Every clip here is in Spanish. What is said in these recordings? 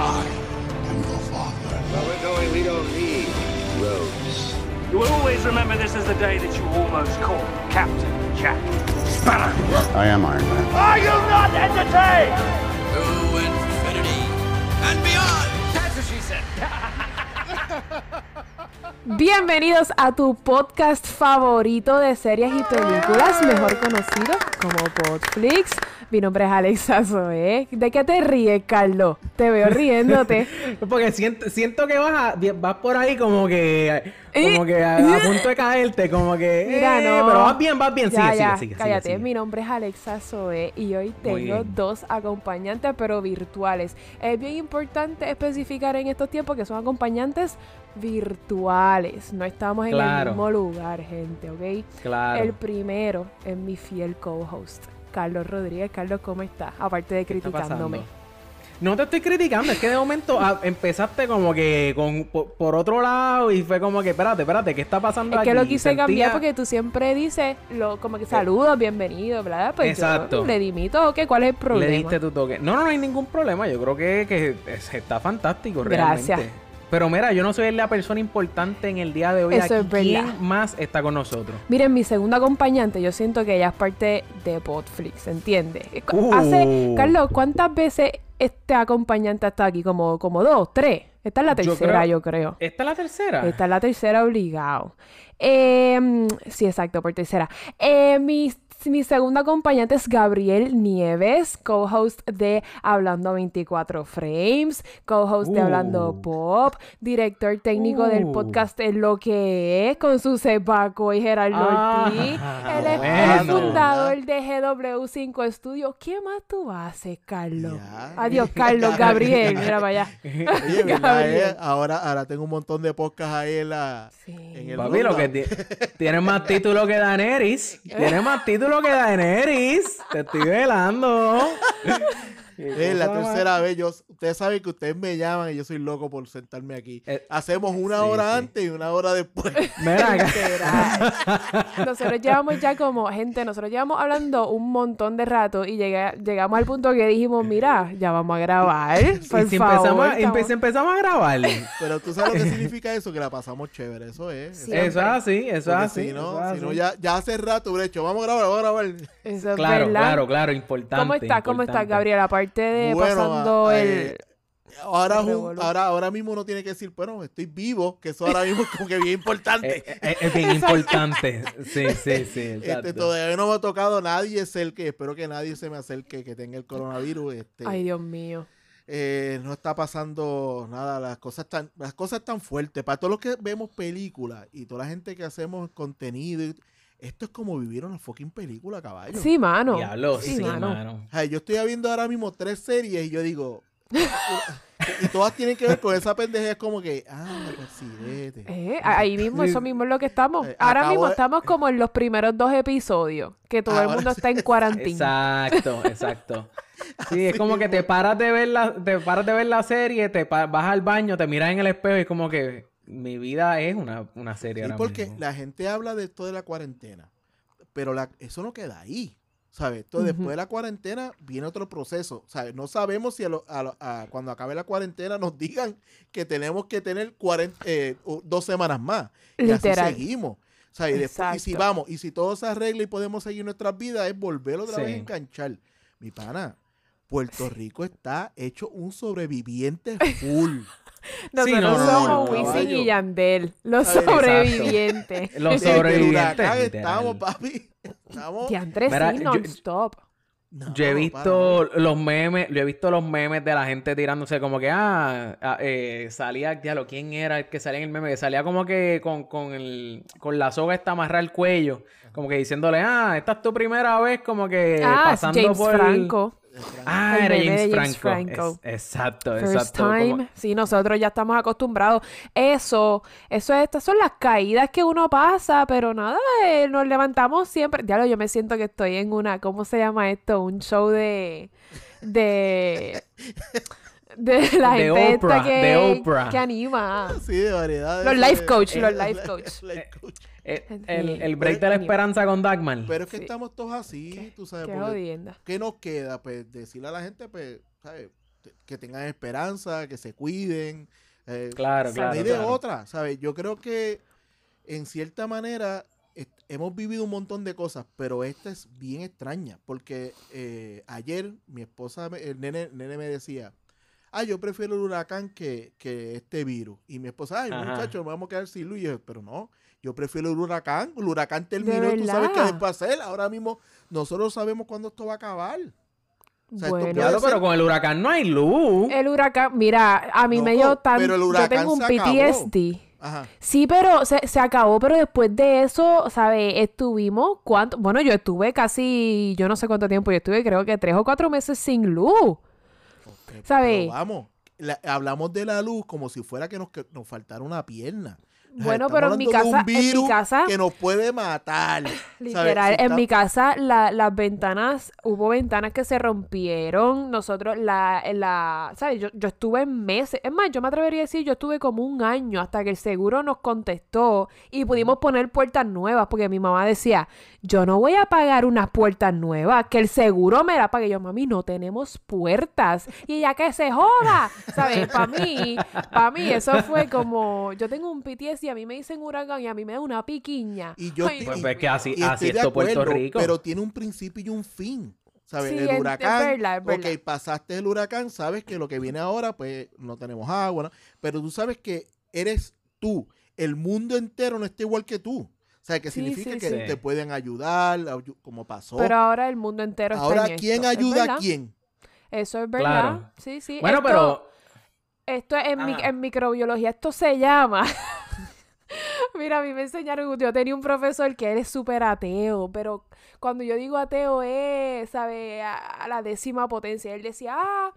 I am your father. Where we're going, we don't need roads. You will always remember this as the day that you almost caught Captain Jack Sparrow. I am Iron Man. Are you not entertained? To infinity and beyond! That's what she said. Bienvenidos a tu podcast favorito de series y películas, mejor conocido como Podflix. Mi nombre es Alexa Zoe. ¿De qué te ríes, Carlos? Te veo riéndote. Porque siento, siento que vas, a- vas por ahí como que como que a, a punto de caerte, como que Mira, eh, no. pero vas bien, vas bien, Ya, sigue, ya, sigue, sigue, cállate. sigue, sigue. Mi nombre es Alexa Zoe y hoy tengo dos acompañantes, pero virtuales. Es bien importante especificar en estos tiempos que son acompañantes virtuales. No estamos en el mismo lugar, gente, ¿ok? Claro. El primero es mi fiel co-host, Carlos Rodríguez. Carlos, ¿cómo estás? Aparte de ¿Qué está criticándome. No te estoy criticando, es que de momento ah, empezaste como que con, por, por otro lado y fue como que, espérate, espérate, ¿qué está pasando Es aquí? que lo quise Sentía- cambiar porque tú siempre dices lo, como que saludos, bienvenido, ¿verdad? Pues Exacto. yo le dimito, ¿ok? ¿Cuál es el problema? Le diste tu toque. No, no, no hay ningún problema. Yo creo que, que es- está fantástico, realmente. Gracias. Pero mira, yo no soy la persona importante en el día de hoy. Eso aquí. es verdad. ¿Quién más está con nosotros? Miren, mi segunda acompañante, yo siento que ella es parte de Podflix, ¿entiendes? Uh. Hace, Carlos, ¿cuántas veces este acompañante está aquí? Como, como dos, tres. Esta es la Yo tercera, creo- yo creo. ¿Esta es la tercera? Esta es la tercera obligado. Eh, sí, exacto, por tercera. Eh, mi, mi segunda acompañante es Gabriel Nieves, co-host de Hablando 24 Frames, co-host de Uh. Hablando Pop, director técnico del Uh. podcast Es lo que es, con su Paco y Gerardo Ah, Ortiz. Él es, bueno. fundador de GW5 Studios. ¿Qué más tú haces, Carlos? Ya. Adiós, Carlos, Gabriel. Mira para allá. Oye, ¿verdad, Gabriel. eh? Ahora, ahora tengo un montón de podcasts ahí en la... Sí. En el Papi, lo que rundown. ti- tiene más título que Daenerys. Tiene más título que Daenerys. Te estoy velando. Es la tercera vez. Yo, ustedes saben que ustedes me llaman y yo soy loco por sentarme aquí. Eh, Hacemos una sí, hora sí. antes y una hora después. Nosotros llevamos ya como, gente, nosotros llevamos hablando un montón de rato y llega- llegamos al punto que dijimos, mira, ya vamos a grabar. Por Y si favor, empezamos, a- estamos- empe- empezamos a grabar. Pero tú sabes lo que significa eso, que la pasamos chévere. Eso es. Sí. Eso es. Así, eso es así. si no, si no ya, ya hace rato hubiera hecho, vamos a grabar, vamos a grabar. Eso Claro, claro, claro, importante. ¿Cómo está? ¿Cómo está, importante. Gabriel? Aparte de Bueno, pasando el... eh, Ahora, el ahora, ahora mismo uno tiene que decir, bueno, estoy vivo, que eso ahora mismo es como que bien importante. Eh, eh, es bien importante. Sí, sí, sí. Este, todavía no me ha tocado nadie cerca, espero que nadie se me acerque que tenga el coronavirus. Este, Ay, Dios mío. eh, no está pasando nada, las cosas tan, las cosas tan fuertes. Para todos los que vemos películas y toda la gente que hacemos contenido, y- esto es como vivir una fucking película, caballo. Sí, mano. Diablo, sí, sí, mano. mano. Ay, yo estoy viendo ahora mismo tres series y yo digo, y todas tienen que ver con esa pendeja, es como que, ah, presidente. Eh, ahí mismo, eso mismo es lo que estamos. Eh, Ahora mismo de- estamos como en los primeros dos episodios, que todo el mundo sí. está en cuarentena. Exacto, exacto. Sí, es como que te paras de ver la, te paras de ver la serie, te pa- vas al baño, te miras en el espejo y es como que mi vida es una, una serie Sí, ahora porque mismo. la gente habla de esto de la cuarentena, pero la- eso no queda ahí. ¿Sabes? Entonces, después de la cuarentena viene otro proceso. ¿Sabes? No sabemos si a lo- a lo- a- cuando acabe la cuarentena nos digan que tenemos que tener 40, eh, dos semanas más. Y así Literal. seguimos. ¿Sabes? Y, después- y si vamos, y si todo se arregla y podemos seguir nuestras vidas, es volver otra vez a Sí. enganchar. Mi pana, Puerto Rico está hecho un sobreviviente full. Nosotros no, no, somos no, Wisin caballo. y Yandel, los sobrevivientes. Los el sobrevivientes. estamos, papi. Estamos. Mira, sí, yo- non-stop. No, Yo he para, visto los memes, yo he visto los memes de la gente tirándose como que, ah, ah, eh, salía, ya lo, ¿quién era el que salía en el meme? Que salía como que con, con, el, con la soga esta amarrada al cuello, como que diciéndole, ah, esta es tu primera vez como que ah, pasando James por... Franco. Ah, era James, Franco. Franco. Es- exacto, First exacto. como- time. Sí, nosotros ya estamos acostumbrados. Eso, eso, estas son las caídas que uno pasa, pero nada, eh, nos levantamos siempre. Ya yo me siento que estoy en una, ¿cómo se llama esto? Un show de, de, de la De gente Oprah, esta que, de Oprah. que anima. Sí, de variedades. Los life coach, Eh, los life coach. life coach. Eh, el, el break de la esperanza con Dagmar. Pero es que Sí. estamos todos así, tú sabes. Qué. ¿Qué nos queda? Pues decirle a la gente, pues, ¿sabes? que tengan esperanza, que se cuiden. eh, Claro, claro. no hay de claro. otra, ¿sabes? Yo creo que en cierta manera hemos vivido un montón de cosas, pero esta es bien extraña, porque eh, ayer mi esposa, me- el nene, nene me decía, ah, yo prefiero el huracán que, que este virus. Y mi esposa, ay, Ajá. muchachos, nos vamos a quedar sin luz. Y yo, pero no, yo prefiero el huracán. El huracán terminó y tú sabes qué después hacer. Ahora mismo nosotros sabemos cuándo esto va a acabar. O sea, esto Bueno, Claro, pero con el huracán no hay luz. el huracán, mira, a mí me Loco, dio tan... pero el Yo huracán tengo un se acabó. PTSD. Ajá. Sí, pero se, se acabó, pero después de eso, ¿sabes? Estuvimos, ¿cuánto? Bueno, yo estuve casi, yo no sé cuánto tiempo, yo estuve creo que tres o cuatro meses sin luz. Ok, ¿Sabe? pero vamos, la- hablamos de la luz como si fuera que nos, que nos faltara una pierna. Bueno, estamos pero en mi casa- en mi casa- que nos puede matar. Literal, Si en está- mi casa la- las ventanas, hubo ventanas que se rompieron, nosotros la, la, ¿sabes? Yo, yo estuve meses, es más, yo me atrevería a decir, yo estuve como un año hasta que el seguro nos contestó y pudimos poner puertas nuevas, porque mi mamá decía, yo no voy a pagar unas puertas nuevas, que el seguro me la pague. Yo, mami, no tenemos puertas. Y ella que se joda, ¿sabes? Para mí, para mí eso fue como, yo tengo un PTSD a mí me dicen huracán y a mí me da una piquiña. Y yo Ay, Pues y- es que así, y así es todo Puerto Rico. Pero tiene un principio y un fin. ¿Sabes? Sí, el es- es huracán. verdad, es verdad. Ok, pasaste el huracán, sabes que lo que viene ahora, pues no tenemos agua, ¿no? Pero tú sabes que eres tú. El mundo entero no está igual que tú. O sea, que Sí, significa sí, que sí. te pueden ayudar, ayu- como pasó. Pero ahora el mundo entero está ahora, en esto. ¿quién ¿Es ayuda a quién? Eso es verdad. Claro. Sí, sí. Bueno, esto, pero Esto en, mi- Ajá. en microbiología, esto se llama... Mira, a mí me enseñaron, yo tenía un profesor que él es súper ateo, pero cuando yo digo ateo es, ¿sabe? A, a la décima potencia. Él decía, ah,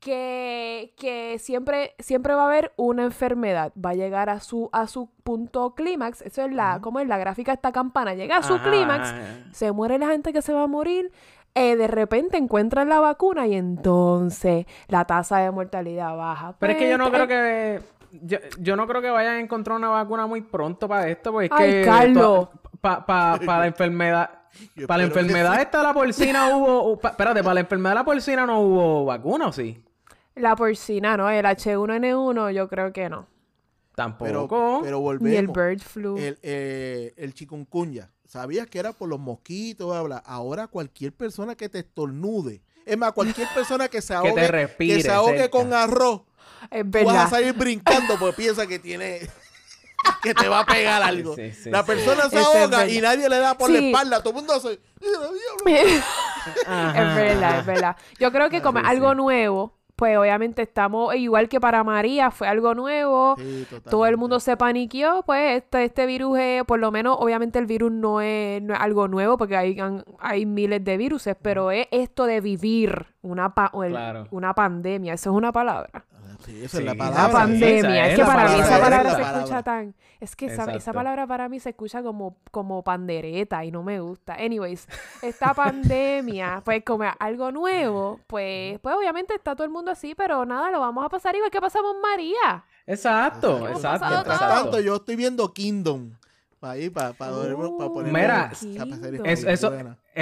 que, que siempre, siempre va a haber una enfermedad, va a llegar a su, a su punto clímax, eso es la, como es la gráfica de esta campana, llega a su clímax, se muere la gente que se va a morir, eh, de repente encuentran la vacuna y entonces la tasa de mortalidad baja. Pero es que yo no Pues, creo que. Yo, yo no creo que vayan a encontrar una vacuna muy pronto para esto, porque es Ay, que. Carlos. Para la enfermedad. Para la enfermedad sí. esta de la porcina hubo. pa- espérate, para la enfermedad de la porcina no hubo vacuna, ¿o sí? La porcina, ¿no? El H1N1 yo creo que no. Pero, Tampoco. pero Ni el bird flu. El, eh, el chikungunya. ¿Sabías que era por los mosquitos? Bla, bla? Ahora cualquier persona que te estornude. Es más, cualquier persona que se Que te ahogue, respire que se ahogue cerca. con arroz, es tú vas a verdad. salir brincando porque piensa que tiene que te va a pegar algo. sí, sí, la sí. persona se es ahoga y verdad. nadie le da por la espalda. Todo el mundo hace. Es verdad, es verdad. Yo creo que como sí, algo nuevo, pues obviamente estamos, igual que para María, fue algo nuevo. Sí, Todo el mundo se paniqueó, pues este, este virus es, por lo menos, obviamente el virus no es, no es algo nuevo porque hay, hay miles de viruses, pero es esto de vivir una, pa- o el- Claro. una pandemia, eso es una palabra. Sí, esa Sí, es la palabra. pandemia, es es que para mí palabra, esa esa es palabra la se palabra. escucha tan, es que esa, esa palabra para mí se escucha como, como pandereta y no me gusta. Anyways, esta pandemia, pues como algo nuevo, pues, pues obviamente está todo el mundo así, pero nada, lo vamos a pasar igual que pasamos María. Exacto, exacto. Mientras tanto, yo estoy viendo Kingdom. Para ahí, para, para, Uh, poner. Mira, Kingdom. Es- eso,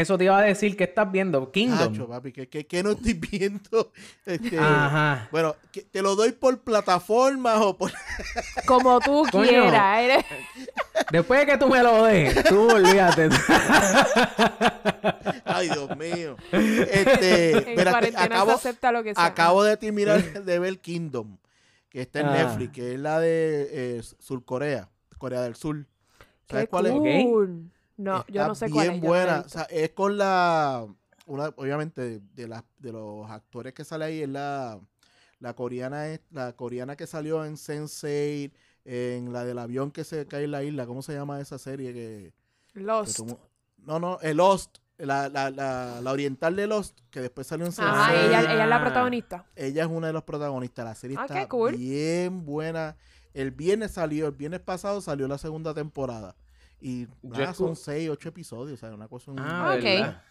eso te iba a decir que estás viendo. Kingdom. Papi, que, que, que no estoy viendo. Este, Ajá. Bueno, que te lo doy por plataformas o por. Como tú Coño. quieras. eres- Después de que tú me lo des, tú olvídate. Ay, Dios mío. Este, En mira, cuarentena se acabo, acepta lo que sea. acabo de terminar de ver Kingdom, que está en Ah. Netflix, que es la de eh, Surcorea, Corea del Sur. ¿Sabes Qué cuál es? cool. No, yo Está no sé cuál bien es. yo no la he buena. O sea, es con la. Una, obviamente, de, las- de los actores que sale ahí, es la, la coreana es, la coreana que salió en Sense8, en la del avión que se cae en la isla. ¿Cómo se llama esa serie? Que, Lost. no, no, el Lost. La, la, la, la oriental de Lost, que después salió en Sense8. Ajá, ella, ella es la Ah. protagonista. Ella es una de los protagonistas. La serie Ah, está qué cool. bien buena. El viernes salió, el viernes pasado salió la segunda temporada. Y nada, escu- son seis, ocho episodios. O sea, una cosa. un- Ah, Ok. ¿verdad?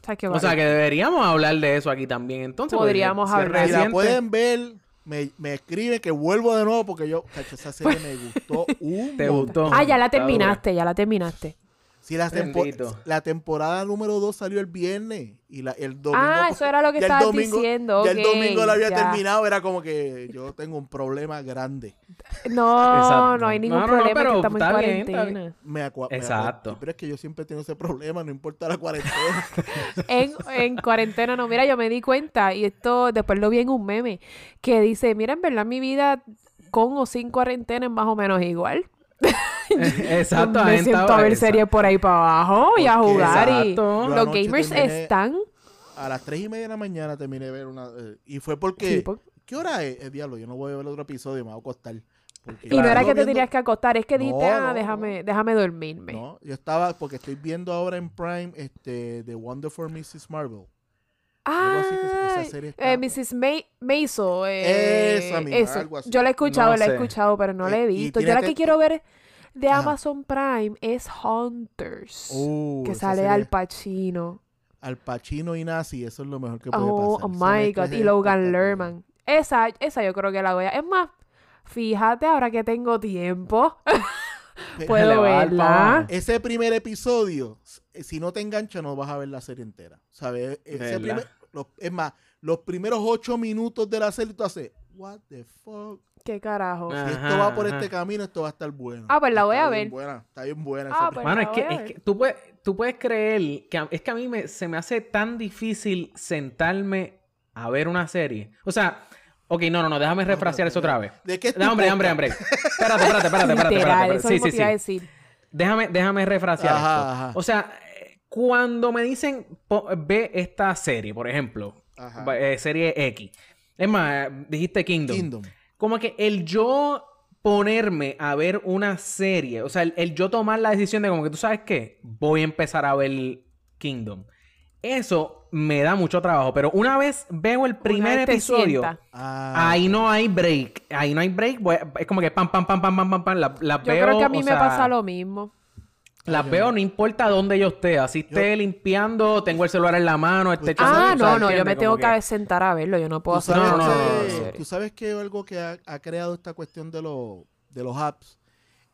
O sea, que O sea que deberíamos hablar de eso aquí también. Entonces, Podríamos hablar. Si la pueden ver, me, me escriben que vuelvo de nuevo porque yo, cacho, esa serie me gustó un Te montón. gustó. Ah, ya la terminaste, ya la terminaste. Si la, tempo- la temporada número 2 salió el viernes y la, el domingo. Ah, eso era lo que estabas domingo- diciendo. Ya el domingo lo había ya. terminado, era como que yo tengo un problema grande. No, Exacto. no hay ningún No, no, no, problema pero que estamos en bien, cuarentena. Me me Exacto. acua- pero es que yo siempre tengo ese problema, no importa la cuarentena. En, en cuarentena, no, mira, yo me di cuenta y esto después lo vi en un meme que dice, mira, en verdad mi vida con o sin cuarentena es más o menos igual. Exacto. me siento a ver esa- series por ahí para abajo y a jugar y Exacto. Los gamers terminé- están... A las 3 y media de la mañana terminé de ver una. eh, y fue porque. Sí, por- ¿Qué hora es? Eh, diablo, yo no voy a ver otro episodio, me voy a acostar. Porque Y no era que te viendo- tenías que acostar, es que dijiste, No, ah, no, déjame, déjame dormirme. No, yo estaba, porque estoy viendo ahora en Prime este The Wonderful Mrs. Marvel. Que Ah, eh, Mrs. May Maisel. eh, Esa misma, eso. algo así. Yo la he escuchado, No la he escuchado, pero no la he y visto. Yo la que quiero ver de Ajá. Amazon Prime es Hunters. Uh, que sale serie- Al Pacino. Al Pacino y Nazi, eso es lo mejor que puede Oh, pasar. oh my God. Y Logan espectacular. Lerman. Esa, esa yo creo que la voy a... Es más, fíjate, ahora que tengo tiempo, puedo verla. Ese primer episodio, si no te engancha, no vas a ver la serie entera. ¿Sabes? Ese ¿Verdad? primer- los- es más, los primeros ocho minutos de la serie tú haces, what the fuck. ¿Qué carajo? Si Ajá, esto va por ajá. este camino, esto va a estar bueno. Ah, pues la voy Está a ver. Buena, está bien buena. Ah, esa pues Mano, la es que, voy a es ver. que tú, puedes, tú puedes creer que a- es que a mí me, se me hace tan difícil sentarme a ver una serie. O sea, ok, no, no, no, déjame refrasear eso otra vez. ¿De qué No, hombre, hombre, hombre. Espérate, espérate, espérate, espérate, espérate. eso Sí, sí, sí. decir. Déjame, déjame refrasear Ajá, esto. ajá. O sea, cuando me dicen ve esta serie, por ejemplo, eh, serie X. Es más, dijiste Kingdom. Kingdom. Como que el yo ponerme a ver una serie, o sea, el, el yo tomar la decisión de como que tú sabes qué, voy a empezar a ver Kingdom. Eso me da mucho trabajo, pero una vez veo el primer episodio. Ah, ahí no hay break, ahí no hay break, a- es como que pam, pam, pam, pam, pam, pam, pam, la- las Yo veo, creo que a mí me sea, pasa lo mismo. Las veo, no importa dónde yo esté. Así esté limpiando, tengo el celular en la mano, esté echando- Ah, no, no, yo me tengo que sentar a verlo. Yo no puedo ¿Tú hacer no, no, nada no, no. serie. tú sabes que algo que ha, ha creado esta cuestión de, los de los apps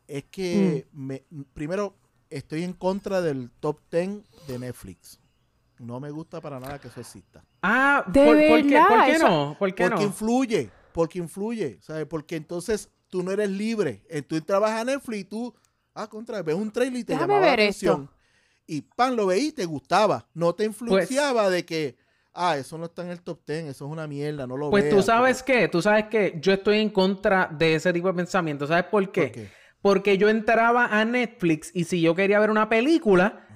es que Mm. me, primero estoy en contra del top 10 de Netflix. No me gusta para nada que eso exista. Ah, ¿De ¿por, por qué, verdad? ¿por qué no? ¿Por qué Porque no? influye, porque influye, ¿sabes? Porque entonces tú no eres libre. Eh, Tú trabajas a Netflix y tú, ah, contra, ves un trailer y te Déjame llamaba la ver esto. atención. Y pan, lo veí y te gustaba. No te influenciaba de que, ah, eso no está en el top 10, eso es una mierda, no lo Pues tú sabes qué, tú sabes que yo estoy en contra de ese tipo de pensamiento. ¿Sabes por porque- qué? ¿Por qué? Porque yo entraba a Netflix y si yo quería ver una película,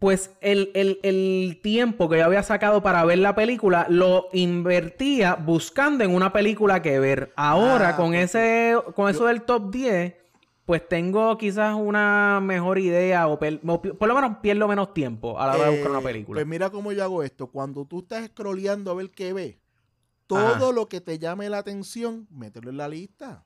pues el, el- el tiempo que yo había sacado para ver la película lo invertía buscando en una película que ver. Ahora, Ah, con ese, con eso del top 10, pues tengo quizás una mejor idea o, por lo menos pierdo menos tiempo a la hora de buscar una Eh, película. Pues mira cómo yo hago esto. Cuando tú estás scrolleando a ver qué ve, todo Ajá. lo que te llame la atención, mételo en la lista.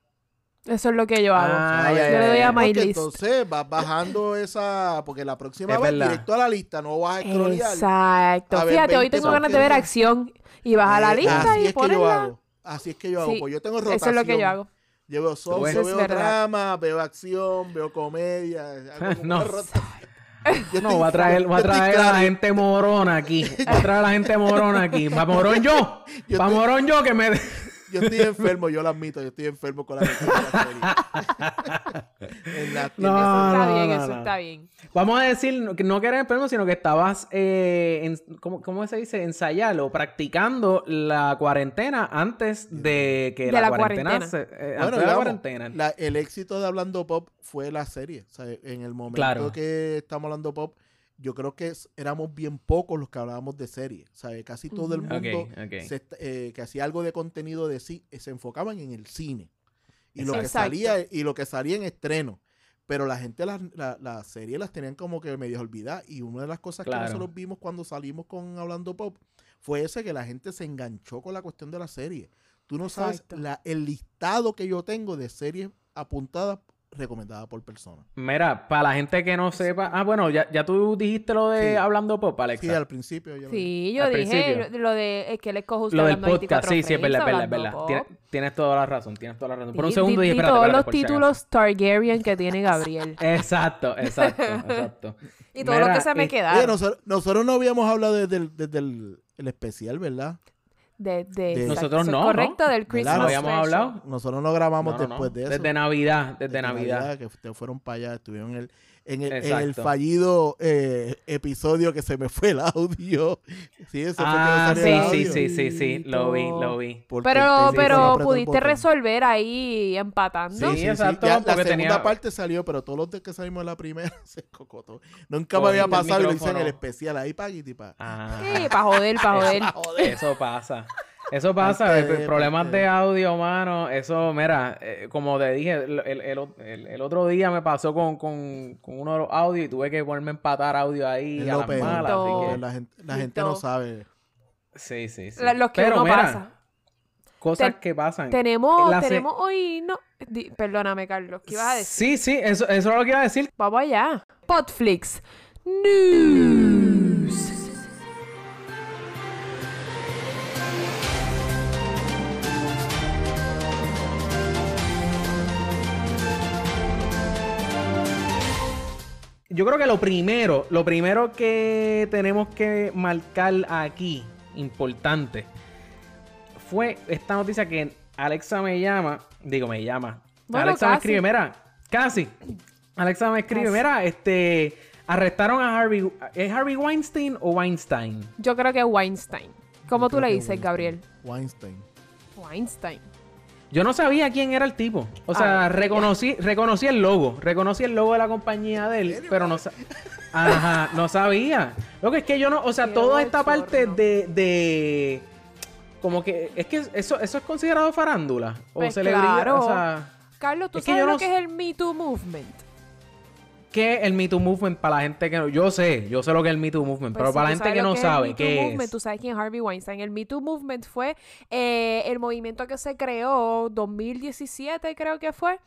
Eso es lo que yo hago. Ah, yo le doy a my list. entonces vas bajando esa, porque la próxima vez directo a la lista, no vas a scrollear. Exacto. A Fíjate, hoy 20 tengo ganas de ver acción. Y vas a la Eh, lista así y es que yo hago. Así es que yo hago. Sí, Pues yo tengo Eso rotación. es lo que yo hago. Yo veo Eso yo veo verdad. drama, veo acción, veo comedia. hago como No. una rota- Yo No, estoy- voy a traer, voy a traer a la gente morona aquí. Voy a traer a la gente morona aquí. Pa' morón yo. Estoy- morón yo que me... Yo estoy enfermo, yo lo admito, yo estoy enfermo con la lectura de la serie. En la- No, esa- Está no, bien, no, eso no. está bien. Vamos a decir que no que eres enfermo, sino que estabas, eh, en- ¿cómo, cómo se dice? Ensayando, practicando la cuarentena antes de que De la, la cuarentena, cuarentena. se- eh, Bueno, antes de la cuarentena. la- el éxito de Hablando Pop fue la serie. O sea, en el momento Claro. que estamos hablando pop, yo creo que es- éramos bien pocos los que hablábamos de serie. O sea, casi todo el mundo se eh, que hacía algo de contenido de sí, se enfocaban en el cine. Y lo que salía, y lo que salía en estreno. Pero la gente las la, la series las tenían como que medio olvidadas. Y una de las cosas Claro. que nosotros vimos cuando salimos con Hablando Pop fue ese que la gente se enganchó con la cuestión de la serie. Tú no sabes la- el listado que yo tengo de series apuntadas recomendada por persona. Mira, para la gente que no sepa. Ah, bueno, ya, ya tú dijiste lo de Sí. hablando pop, Alexa. Sí, al principio yo. Sí, yo Al dije principio. lo de es que él escoge usted Lo del podcast, 24 sí, sí, es verdad, es verdad, es verdad. hablando Tienes, tienes toda la razón, tienes toda la razón. Por un segundo di- dije, di espérate, todos los títulos Targaryen que tiene Gabriel. Exacto, exacto, exacto. y todo lo que se me quedaron. nosotros, nosotros no habíamos hablado desde el, desde el, el especial, ¿verdad? De, de, de- Nosotros no, ¿no? Correcto, del Christmas ¿No habíamos special. hablado? Nosotros no grabamos No, no, no. después de eso. Desde Navidad, desde Navidad. Que ustedes fueron para allá, estuvieron en el, en el, en el Exacto. fallido eh, episodio que se me fue el audio. Sí, fue Ah, sí, el sí, audio. sí, sí, sí, lo vi, lo vi. Porque Pero, pero pudiste resolver ahí empatando. Sí, sí, sí. exacto, Ya la segunda tenía- parte salió, pero todos los de que salimos en la primera se cocotó. Nunca me había pasado y lo hice en el especial. Ahí pa' pa. Ah, Sí, para joder, para joder. eso pasa. Eso pasa, problemas de audio, mano. Eso, mira, eh, como te dije, el, el- el- otro día me pasó con, con, con uno de los audios y tuve que ponerme a empatar audio ahí Es a lo las peor. malas. La gente, la gente no sabe. sí, sí, sí. La- Los que Pero uno mira, pasa. cosas que pasan. Tenemos, La se- tenemos hoy, no, di- perdóname, Carlos, ¿qué ibas a decir? Sí, sí, eso, eso es lo que iba a decir. Vamos allá. Podflix News. Yo creo que lo primero, lo primero que tenemos que marcar aquí, importante, fue esta noticia que Alexa me llama, digo, me llama. Bueno, Alexa me casi. escribe, mira, casi. Alexa me escribe, Casi. mira, este, arrestaron a Harvey, ¿es Harvey Weinstein o Weinstein? Yo creo que es Weinstein. ¿Cómo Yo tú le dices, Weinstein. Gabriel? Weinstein. Weinstein. Yo no sabía quién era el tipo. O sea, Ah, reconocí, reconocí el logo. Reconocí el logo de la compañía de él, pero no sa- Ajá, no sabía. Lo que es que yo no, o sea, Qué toda esta parte de, de como que es que eso, eso es considerado farándula o Pues celebridad, claro. o sea, Carlos, ¿tú Es que sabes yo lo no que es el Me Too Movement? ¿Qué es el Me Too Movement para la gente que no? Yo sé, yo sé lo que es el Me Too Movement, Pues pero si para la gente que no es el sabe Me Too qué Movement, es. Tú sabes quién es Harvey Weinstein. El Me Too Movement fue eh, el movimiento que se creó 2017, creo que fue,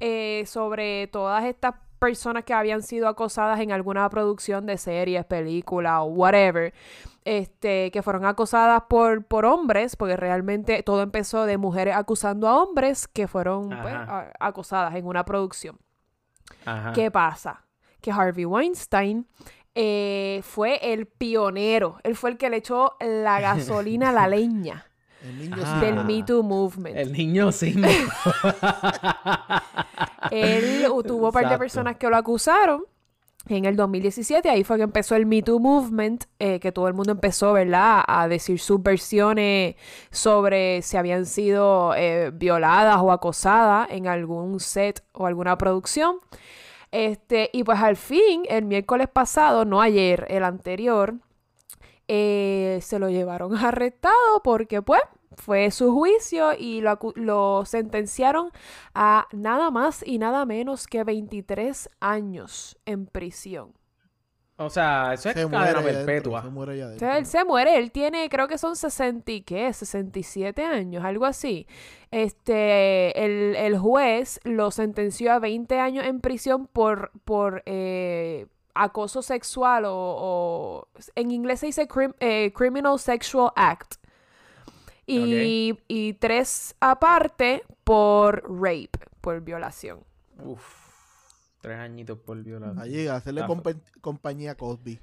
eh, sobre todas estas personas que habían sido acosadas en alguna producción de series, película o whatever. Este, que fueron acosadas por, por hombres, porque realmente todo empezó de mujeres acusando a hombres que fueron pues, a- acosadas en una producción. Ajá. ¿Qué pasa? Que Harvey Weinstein eh, fue el pionero. Él fue el que le echó la gasolina a la leña El niño Ah. del Me Too Movement. El niño sí. Él tuvo un par de personas que lo acusaron. En el 2017, ahí fue que empezó el Me Too Movement, eh, que todo el mundo empezó, ¿verdad?, a decir sus versiones sobre si habían sido eh, violadas o acosadas en algún set o alguna producción. Este, y pues al fin, el miércoles pasado, no ayer, el anterior, eh, se lo llevaron arrestado porque pues fue su juicio y lo, acu- lo sentenciaron a nada más y nada menos que 23 años en prisión. o sea, eso es Se muere cadena perpetua. se muere O sea, él se muere, él tiene, creo que son 60 y qué, 67 años, algo así. Este, el, el juez lo sentenció a 20 años en prisión por, por eh, acoso sexual o, o- en inglés se dice crim- eh, criminal sexual act. Y, y tres aparte por rape, por violación. Uf. Tres añitos por violar. Allí, hacerle Ah, compa- compañía a Cosby.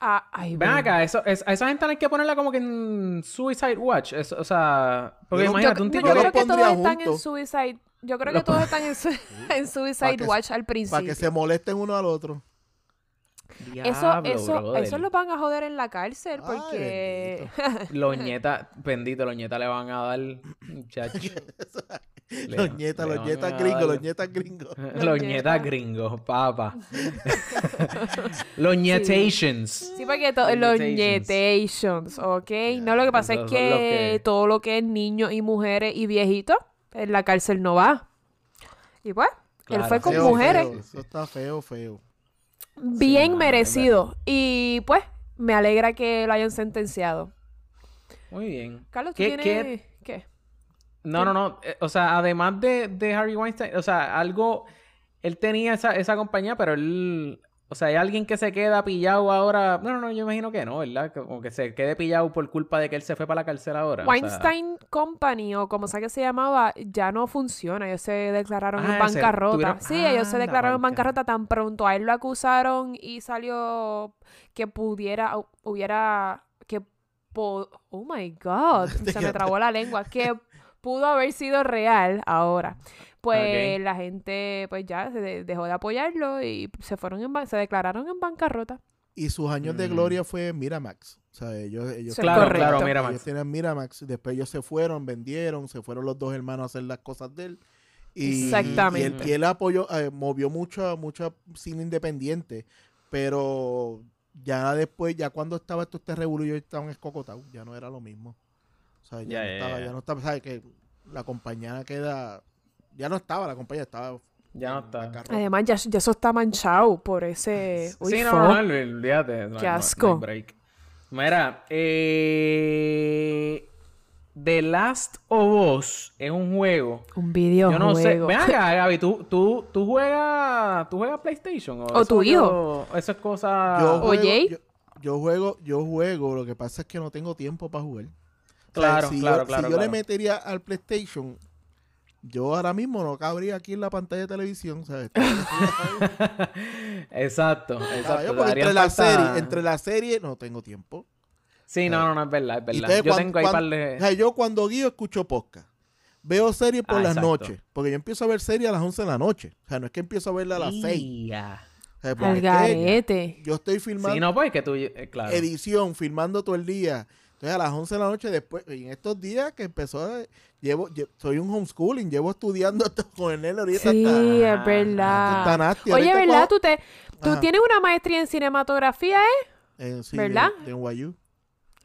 Ah, ay, Ven acá, eso, es, a esa gente no hay que ponerla como que en Suicide Watch. o sea, porque Yo no- imagínate, yo, un yo tipo yo que. creo que todos están en. Suicide. Yo creo que todos están en, su- en Suicide Watch al Para principio. que se molesten uno al otro. Eso, Diablo, eso, brother. eso lo van a joder en la cárcel Ay, porque. Los nietas, bendito, los nietas le van a dar. Muchacho. Los nietas, le los van nietas a gringos, dar- los nietas gringos. Los nietas gringos, papa. los nietations. Sí, porque to- los Limitations. nietations, ¿ok? No, lo que pasa es que, todo lo que es niños y mujeres y viejitos, en la cárcel no va. Y pues, él fue con Feo, mujeres. feo, Eso está feo, feo. Bien merecido. Y pues, me alegra que lo hayan sentenciado. Muy bien. Carlos, ¿tú ¿Qué- tienes qué- qué? No, no, no. eh, O sea, además de, de Harvey Weinstein, o sea, algo él tenía esa, esa compañía, pero él, o sea, hay alguien que se queda pillado ahora. No, no, yo imagino que no, ¿verdad? Como que se quede pillado por culpa de que él se fue para la cárcel ahora. o sea. Weinstein Company, o como sea que se llamaba, ya no funciona. Ellos se declararon Ah, en se- bancarrota. tuvieron- Sí, ellos se Anda, declararon en bancarrota tan pronto. A él lo acusaron y salió que pudiera, hu- hubiera, que, po- oh my God, se me trabó la lengua, que pudo haber sido real ahora. Pues la gente, pues ya se de- dejó de apoyarlo y se fueron en, se declararon en bancarrota. Y sus años de Mm. gloria fue Miramax. O sea, ellos, ellos, Claro, correcto. claro, mira, ellos tenían Miramax. Después ellos se fueron, vendieron, se fueron los dos hermanos a hacer las cosas de él. Y, Exactamente. Y él, y él apoyó, eh, movió mucho, mucho cine independiente. Pero ya después, ya cuando estaba esto este revuelo, yo estaba en escocotado. Ya no era lo mismo. O sea, ya, Ya, no ya, estaba, ya. ya no estaba, ¿sabes? Que la compañía queda. Ya no estaba, la compañía estaba. Ya no está. Además, ya, ya eso está manchado por ese... Uy, sí, no, no, no, olvídate. no, Qué no, no hay asco. break. Mira, eh, The Last of Us es un juego. Un videojuego. Yo no sé. Ven acá, Gaby, ¿tú, tú, tú juegas ¿tú juegas PlayStation? ¿O tu yo- hijo? Eso es cosa... Yo ¿O juego, Jay? yo, yo juego, yo juego, lo que pasa es que no tengo tiempo para jugar. O sea, Claro, si claro, yo, claro, Si yo le metería al PlayStation, yo ahora mismo no cabría aquí en la pantalla de televisión, ¿sabes? exacto, exacto. porque entre la falta- serie, entre la serie no tengo tiempo. Sí, no, no, no, es verdad, es verdad. Yo cuan- tengo ahí cuan- par de... o sea, yo cuando guío escucho podcast. Veo series por Ah, las exacto. noches, porque yo empiezo a ver series a las 11 de la noche. O sea, no es que empiezo a verla a las 6. Ia. O sea, yo estoy filmando Sí, no, pues que tú... eh, claro. edición, filmando todo el día. Entonces a las 11 de la noche después, y en estos días que empezó, llevo, lle- soy un homeschooling, llevo estudiando esto con el nene ahorita. Sí, hasta- es hasta verdad. nasty. Oye, Ahorita ¿verdad? cuando- Tú, te, tú Ajá. tienes una maestría en cinematografía, ¿eh? eh, sí, ¿verdad? De, de NYU.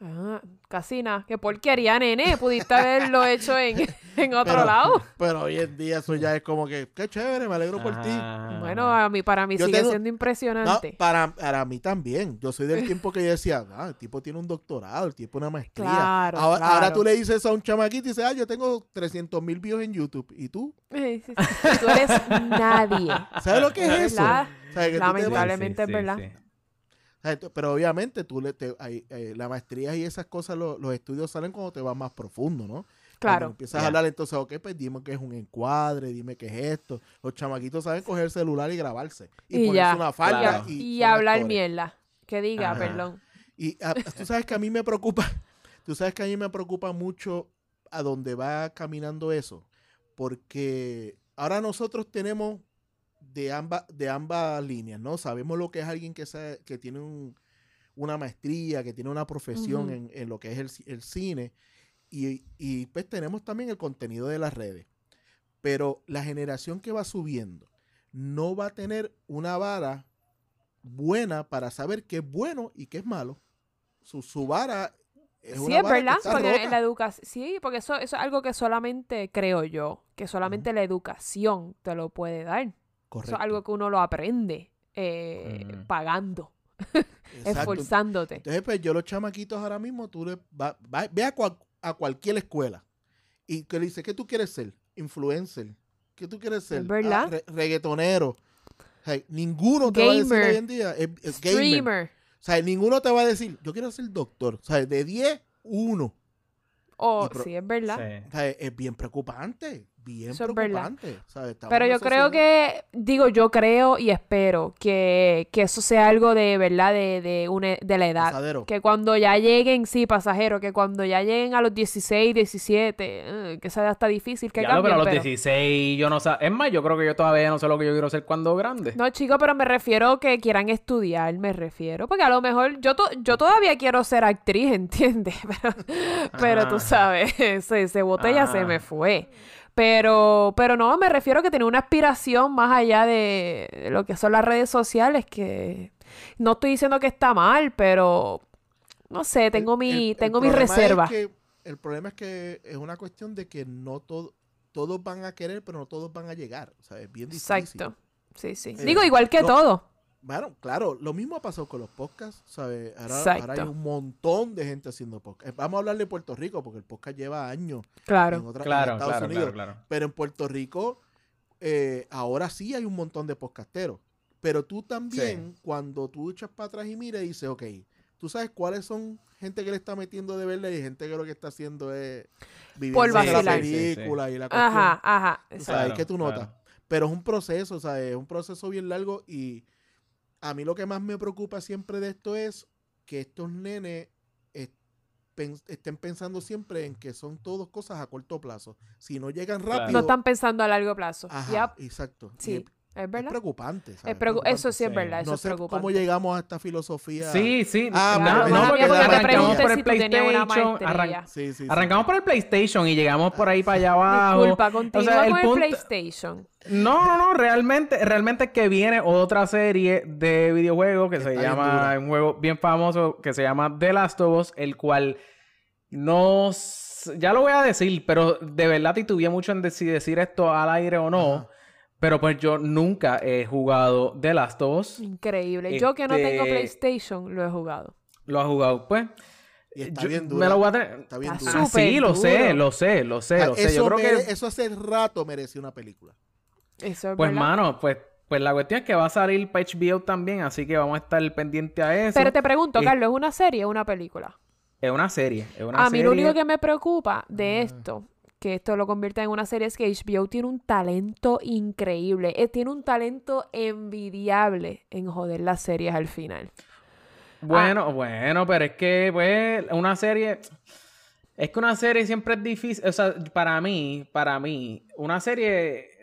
Ah, casi nada. Qué porquería, nene. Pudiste haberlo hecho en, en otro Pero- lado. Pero hoy en día eso ya es como que, qué chévere, me alegro por ti. Ajá. Bueno, a mí, para mí Yo sigue tengo- siendo No, impresionante. para, para mí también. Yo soy del tiempo que yo decía, ah, el tipo tiene un doctorado, el tipo una maestría. Claro, ahora, claro. ahora tú le dices a un chamaquito y dices, ah, yo tengo 300 mil views en YouTube. ¿Y tú? Sí, sí, sí. Tú eres nadie. ¿Sabes lo que es eso? ¿Verdad? O sea, que tú te vas- Lamentablemente es verdad. Pero obviamente tú le, te, hay, eh, la maestría y esas cosas, lo- los estudios salen cuando te vas más profundo, ¿no? Cuando Claro. empiezas Ya. a hablar, entonces, ok, pues dime qué es un encuadre, dime qué es esto. Los chamaquitos saben coger el celular y grabarse. Y, Y ponerse ya. una falda Claro. y, Y hablar actores. mierda. Que diga, Ajá. perdón. Y ah, tú sabes que a mí me preocupa, tú sabes que a mí me preocupa mucho a dónde va caminando eso. Porque ahora nosotros tenemos de ambas, de ambas líneas, ¿no? Sabemos lo que es alguien que, sabe- que tiene un- una maestría, que tiene una profesión en, en lo que es el, el cine. Y, y, pues tenemos también el contenido de las redes. Pero la generación que va subiendo no va a tener una vara buena para saber qué es bueno y qué es malo. Su, su vara es Sí, una es vara que verdad, porque en la educación, sí, porque eso, eso es algo que solamente creo yo, que solamente la educación te lo puede dar. Eso es algo que uno lo aprende eh, Mm. pagando, esforzándote. Entonces, pues yo los chamaquitos ahora mismo, tú le va, va- ve a, cual- a cualquier escuela y que le dice, ¿qué tú quieres ser? Influencer. ¿Qué tú quieres ser? Es verdad. Ah, re- reggaetonero. O sea, ninguno te va a decir Gamer. hoy en día. Gamer. Streamer. O sea, ninguno te va a decir, yo quiero ser doctor. O sea, de 10, uno. Oh, Y pro- sí, es verdad. Sí. O sea, es bien preocupante. Bien Eso es verdad. preocupante. O sea, estamos Pero yo creo que, digo, yo creo y espero que, que eso sea algo de verdad de, de, una, de la edad. Pasadero. Que cuando ya lleguen, sí, pasajeros, que cuando ya lleguen a los 16, 17, eh, que esa edad está difícil, que Ya lo, cambien, pero a los pero- 16 yo no sé. Es más, yo creo que yo todavía no sé lo que yo quiero ser cuando grande. No, chicos, pero me refiero que quieran estudiar, me refiero. Porque a lo mejor yo, to- yo todavía quiero ser actriz, ¿entiendes? Pero, pero tú Ajá. sabes, ese, ese botella se Ajá. me fue. Pero, pero no, me refiero a que tener una aspiración más allá de lo que son las redes sociales, que no estoy diciendo que está mal, pero no sé, tengo El- mi, el- el tengo es reservas. que- el problema es que es una cuestión de que no todo, todos van a querer, pero no todos van a llegar. O sea, es bien difícil. Exacto. Sí, sí. Eh, Digo, igual que no- todo. Bueno, claro, lo mismo ha pasado con los podcasts, ¿sabes? Ahora, hay un montón de gente haciendo podcast. Eh, Vamos a hablar de Puerto Rico, porque el podcast lleva años en, Claro. otra- en Claro, Estados claro, Unidos. claro, claro. Pero en Puerto Rico eh, ahora sí hay un montón de podcasteros. Pero tú también, cuando tú echas para atrás y miras, dices, ok, tú sabes cuáles son gente que le está metiendo de verdad y gente que lo que está haciendo es Por viviendo la película y la cuestión. Ajá, ajá. Sabes, que tú notas. claro. Pero es un proceso, o sea, es un proceso bien largo y a mí lo que más me preocupa siempre de esto es que estos nenes pen- estén pensando siempre en que son todos cosas a corto plazo. Si no llegan Claro. rápido... No están pensando a largo plazo. Ajá, Yep, exacto. Y Sí, es, verdad. preocupante. Es Preocupante. eso sí es Sí. verdad, eso No es sé preocupante. cómo llegamos a esta filosofía. Sí, sí. Ah, no, mala no, porque porque te arrancamos por el si PlayStation. maestría. arran- Sí, sí, sí, Arrancamos sí. por el PlayStation y llegamos por ahí para allá abajo. Disculpa, continúa O sea, el con el punto- PlayStation. No, no, no, realmente, realmente es que viene otra serie de videojuegos que Está se llama, dura. un juego bien famoso que se llama The Last of Us, el cual no, ya lo voy a decir, pero de verdad titubeé mucho en de- si decir esto al aire o no, Ajá. Pero pues yo nunca he jugado The Last of Us, Increíble. Yo que no tengo Este- PlayStation, lo he jugado. lo ha jugado, pues. Y está yo- bien Me dura. lo voy a tener. Está bien Está dura. Ah, sí, lo sé, duro. lo sé, lo sé, Ah, lo sé. eso, Yo creo mere- que eso hace rato mereció una película. Eso es Pues, verdad. mano, pues, pues la cuestión es que va a salir para HBO también, así que vamos a estar pendiente a eso. Pero te pregunto, Y- Carlos, ¿es una serie o una película? Es una serie, es una A mí lo único que me preocupa de esto, que esto lo convierta en una serie, es que HBO tiene un talento increíble. Eh, tiene un talento envidiable en joder las series al final. Bueno, bueno, pero es que, pues, una serie... Es que una serie siempre es difícil, o sea, para mí, para mí, una serie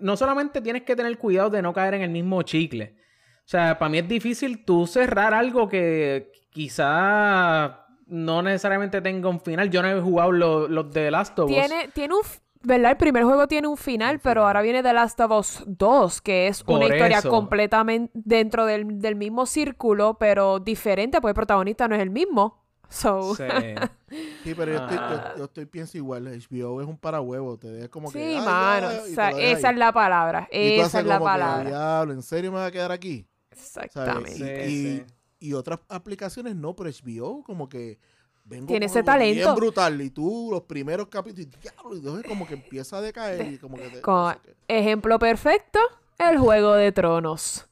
no solamente tienes que tener cuidado de no caer en el mismo chicle. O sea, para mí es difícil tú cerrar algo que quizá no necesariamente tenga un final. Yo no he jugado los, los de Last of Us. Tiene, tiene un... ¿Verdad? El primer juego tiene un final, pero ahora viene The Last of Us 2, que es una historia eso. completamente dentro del, del mismo círculo, pero diferente, porque el protagonista no es el mismo. So, Sí. Sí, pero yo, estoy, Ah. yo, yo estoy pienso igual. HBO es un parahuevo. Te deja como que. sí, "Ay, mano. ya", y o te sea, lo esa ahí. es la palabra. Y tú Esa haces es la como que, palabra. Diablo, ¿en serio me va a quedar aquí? ¿Sabes? Exactamente. Y, Sí, y- sí. Y otras aplicaciones no, pero HBO como que vengo Tiene ese algo bien talento. brutal y tú los primeros capítulos, y diablo, y entonces como que empieza a decaer y como que te- Con- no sé qué. Ejemplo perfecto, el Juego de Tronos.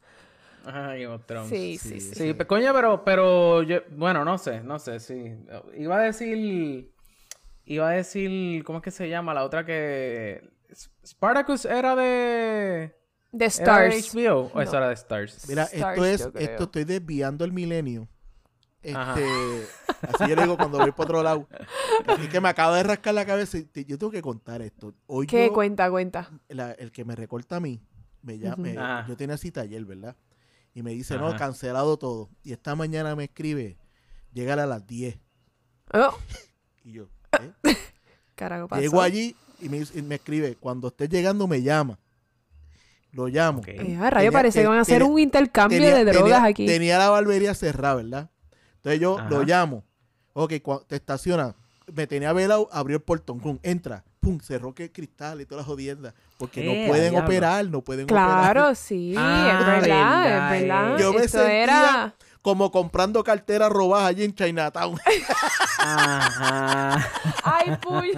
Game of Thrones. Sí, sí, sí. Sí, pues, coño, pero, pero yo, bueno, no sé, no sé, sí. Iba a decir, iba a decir, ¿cómo es que se llama? La otra que... Spartacus era de... The ¿Era de Stars. HBO o No. eso era de Stars? Mira, Stars, esto es, esto estoy desviando el milenio. Ajá. Este, así yo le digo cuando voy para otro lado. Y que me acaba de rascar la cabeza y te- yo tengo que contar esto. Hoy ¿Qué yo- cuenta, cuenta? la- el que me recorta a mí, me llama, yo tenía cita ayer, ¿verdad? Y me dice, no, cancelado todo. Y esta mañana me escribe, llega a las 10. Oh, Y yo, ¿eh? carajo, pasó. Llego allí y me, dice- y me escribe, cuando estés llegando me llama. Lo llamo. Ok. Eh, a rayo, Tenía- parece que van a hacer tenía- un intercambio Tenía- de drogas tenía- aquí. Tenía la barbería cerrada, ¿verdad? Entonces yo Ajá. lo llamo. Ok, te estaciona. Me tenía velado, abrió el portón, pum, entra, pum, cerró que el cristal y todas las jodiendas. Porque Eh, no pueden diablo. operar, no pueden operar. Claro, sí, Ah, es verdad, verdad, es verdad. Yo me Esto sentía era... como comprando carteras robadas allí en Chinatown. Ajá. Ay, puy.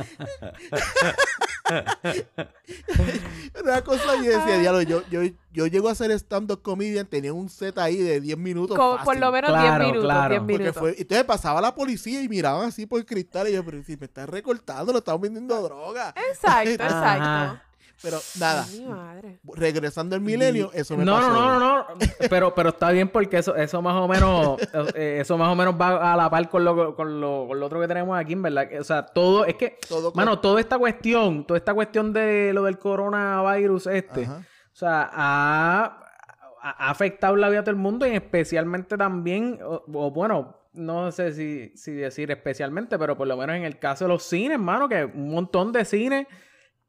Una cosa y decía, diablo, yo, yo, yo llego a hacer stand-up comedian, tenía un set ahí de 10 minutos. Como por lo menos 10 Claro, minutos, claro. 10 Porque Porque minutos. fue, entonces pasaba la policía y miraban así por el cristal y yo, pero si me están recortando, lo están vendiendo droga. Exacto, exacto. Ajá. Pero nada, Ay, mi madre. regresando al milenio, eso me No, pasó. no, no, no, no. Pero, pero está bien porque eso, eso más o menos, eh, eso más o menos va a la par con lo, con lo, con lo otro que tenemos aquí, en verdad. O sea, todo, es que, Todo con- mano, toda esta cuestión, toda esta cuestión de lo del coronavirus este, Ajá. o sea, ha, ha afectado la vida de todo el mundo y especialmente también, o, o bueno, no sé si, si decir especialmente, pero por lo menos en el caso de los cines, mano, que un montón de cines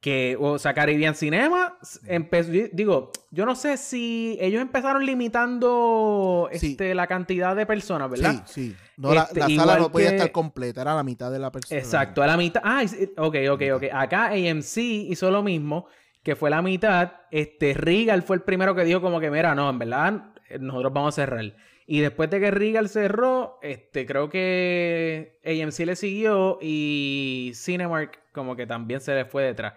que, o sea, Caribbean Cinema, empezó, digo, yo no sé si ellos empezaron limitando Sí. este, la cantidad de personas, ¿verdad? Sí, sí. No, Este, la sala no podía que- estar completa, era la mitad de la persona. Exacto, a la mitad. Ah, sí, ok, ok, ok. Acá AMC hizo lo mismo, que fue la mitad. Este, Regal fue el primero que dijo como que, mira, no, en verdad, eh, nosotros vamos a cerrar. Y después de que Regal cerró, este, creo que AMC le siguió y Cinemark como que también se le fue detrás.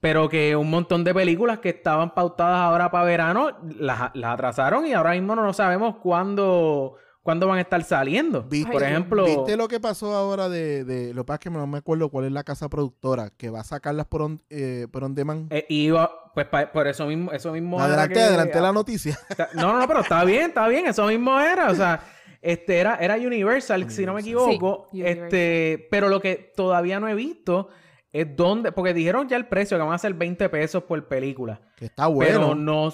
Pero que un montón de películas que estaban pautadas ahora para verano las, las atrasaron y ahora mismo no sabemos cuándo, cuándo van a estar saliendo. ¿Viste- Por ejemplo, ¿Viste lo que pasó ahora de, de lo que pasa es que no me acuerdo cuál es la casa productora que va a sacarlas por on, eh, por on demand? eh, iba, pues pa- por eso mismo, eso mismo era adelante, que- adelante la noticia. No, no, no, pero está bien, está bien, eso mismo era, o sea, este era, era Universal, si no me equivoco, Sí, este, pero lo que todavía no he visto es dónde, porque dijeron ya el precio, que van a ser 20 pesos por película, Que está bueno. pero no,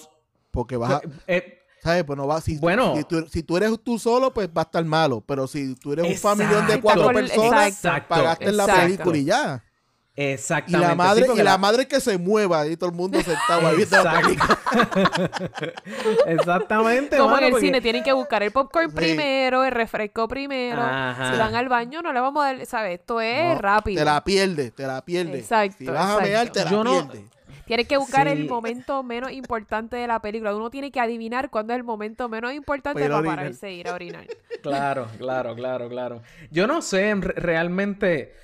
Porque vas a, eh, ¿sabes? Pues no va, si, Bueno. si, tú, si tú eres tú solo, pues va a estar malo. Pero si tú eres un familión de cuatro personas, exacto, pagaste la película y ya. Y exactamente. la madre, sí, y la madre que se mueva y todo el mundo sentado ahí viendo la película. Exactamente. Como mano, en el porque- cine, tienen que buscar el popcorn Sí. primero, el refresco primero. Ajá. Si van al baño, no le vamos a dar, ¿sabes? Esto es No, rápido. Te la pierdes, te la pierdes. Exacto, Si vas a mear, te la Yo no- pierdes. Tienes que buscar Sí. el momento menos importante de la película. Uno tiene que adivinar cuándo es el momento menos importante Para orinar. pararse e ir a orinar. Claro, claro, claro, claro. Yo no sé en re- realmente.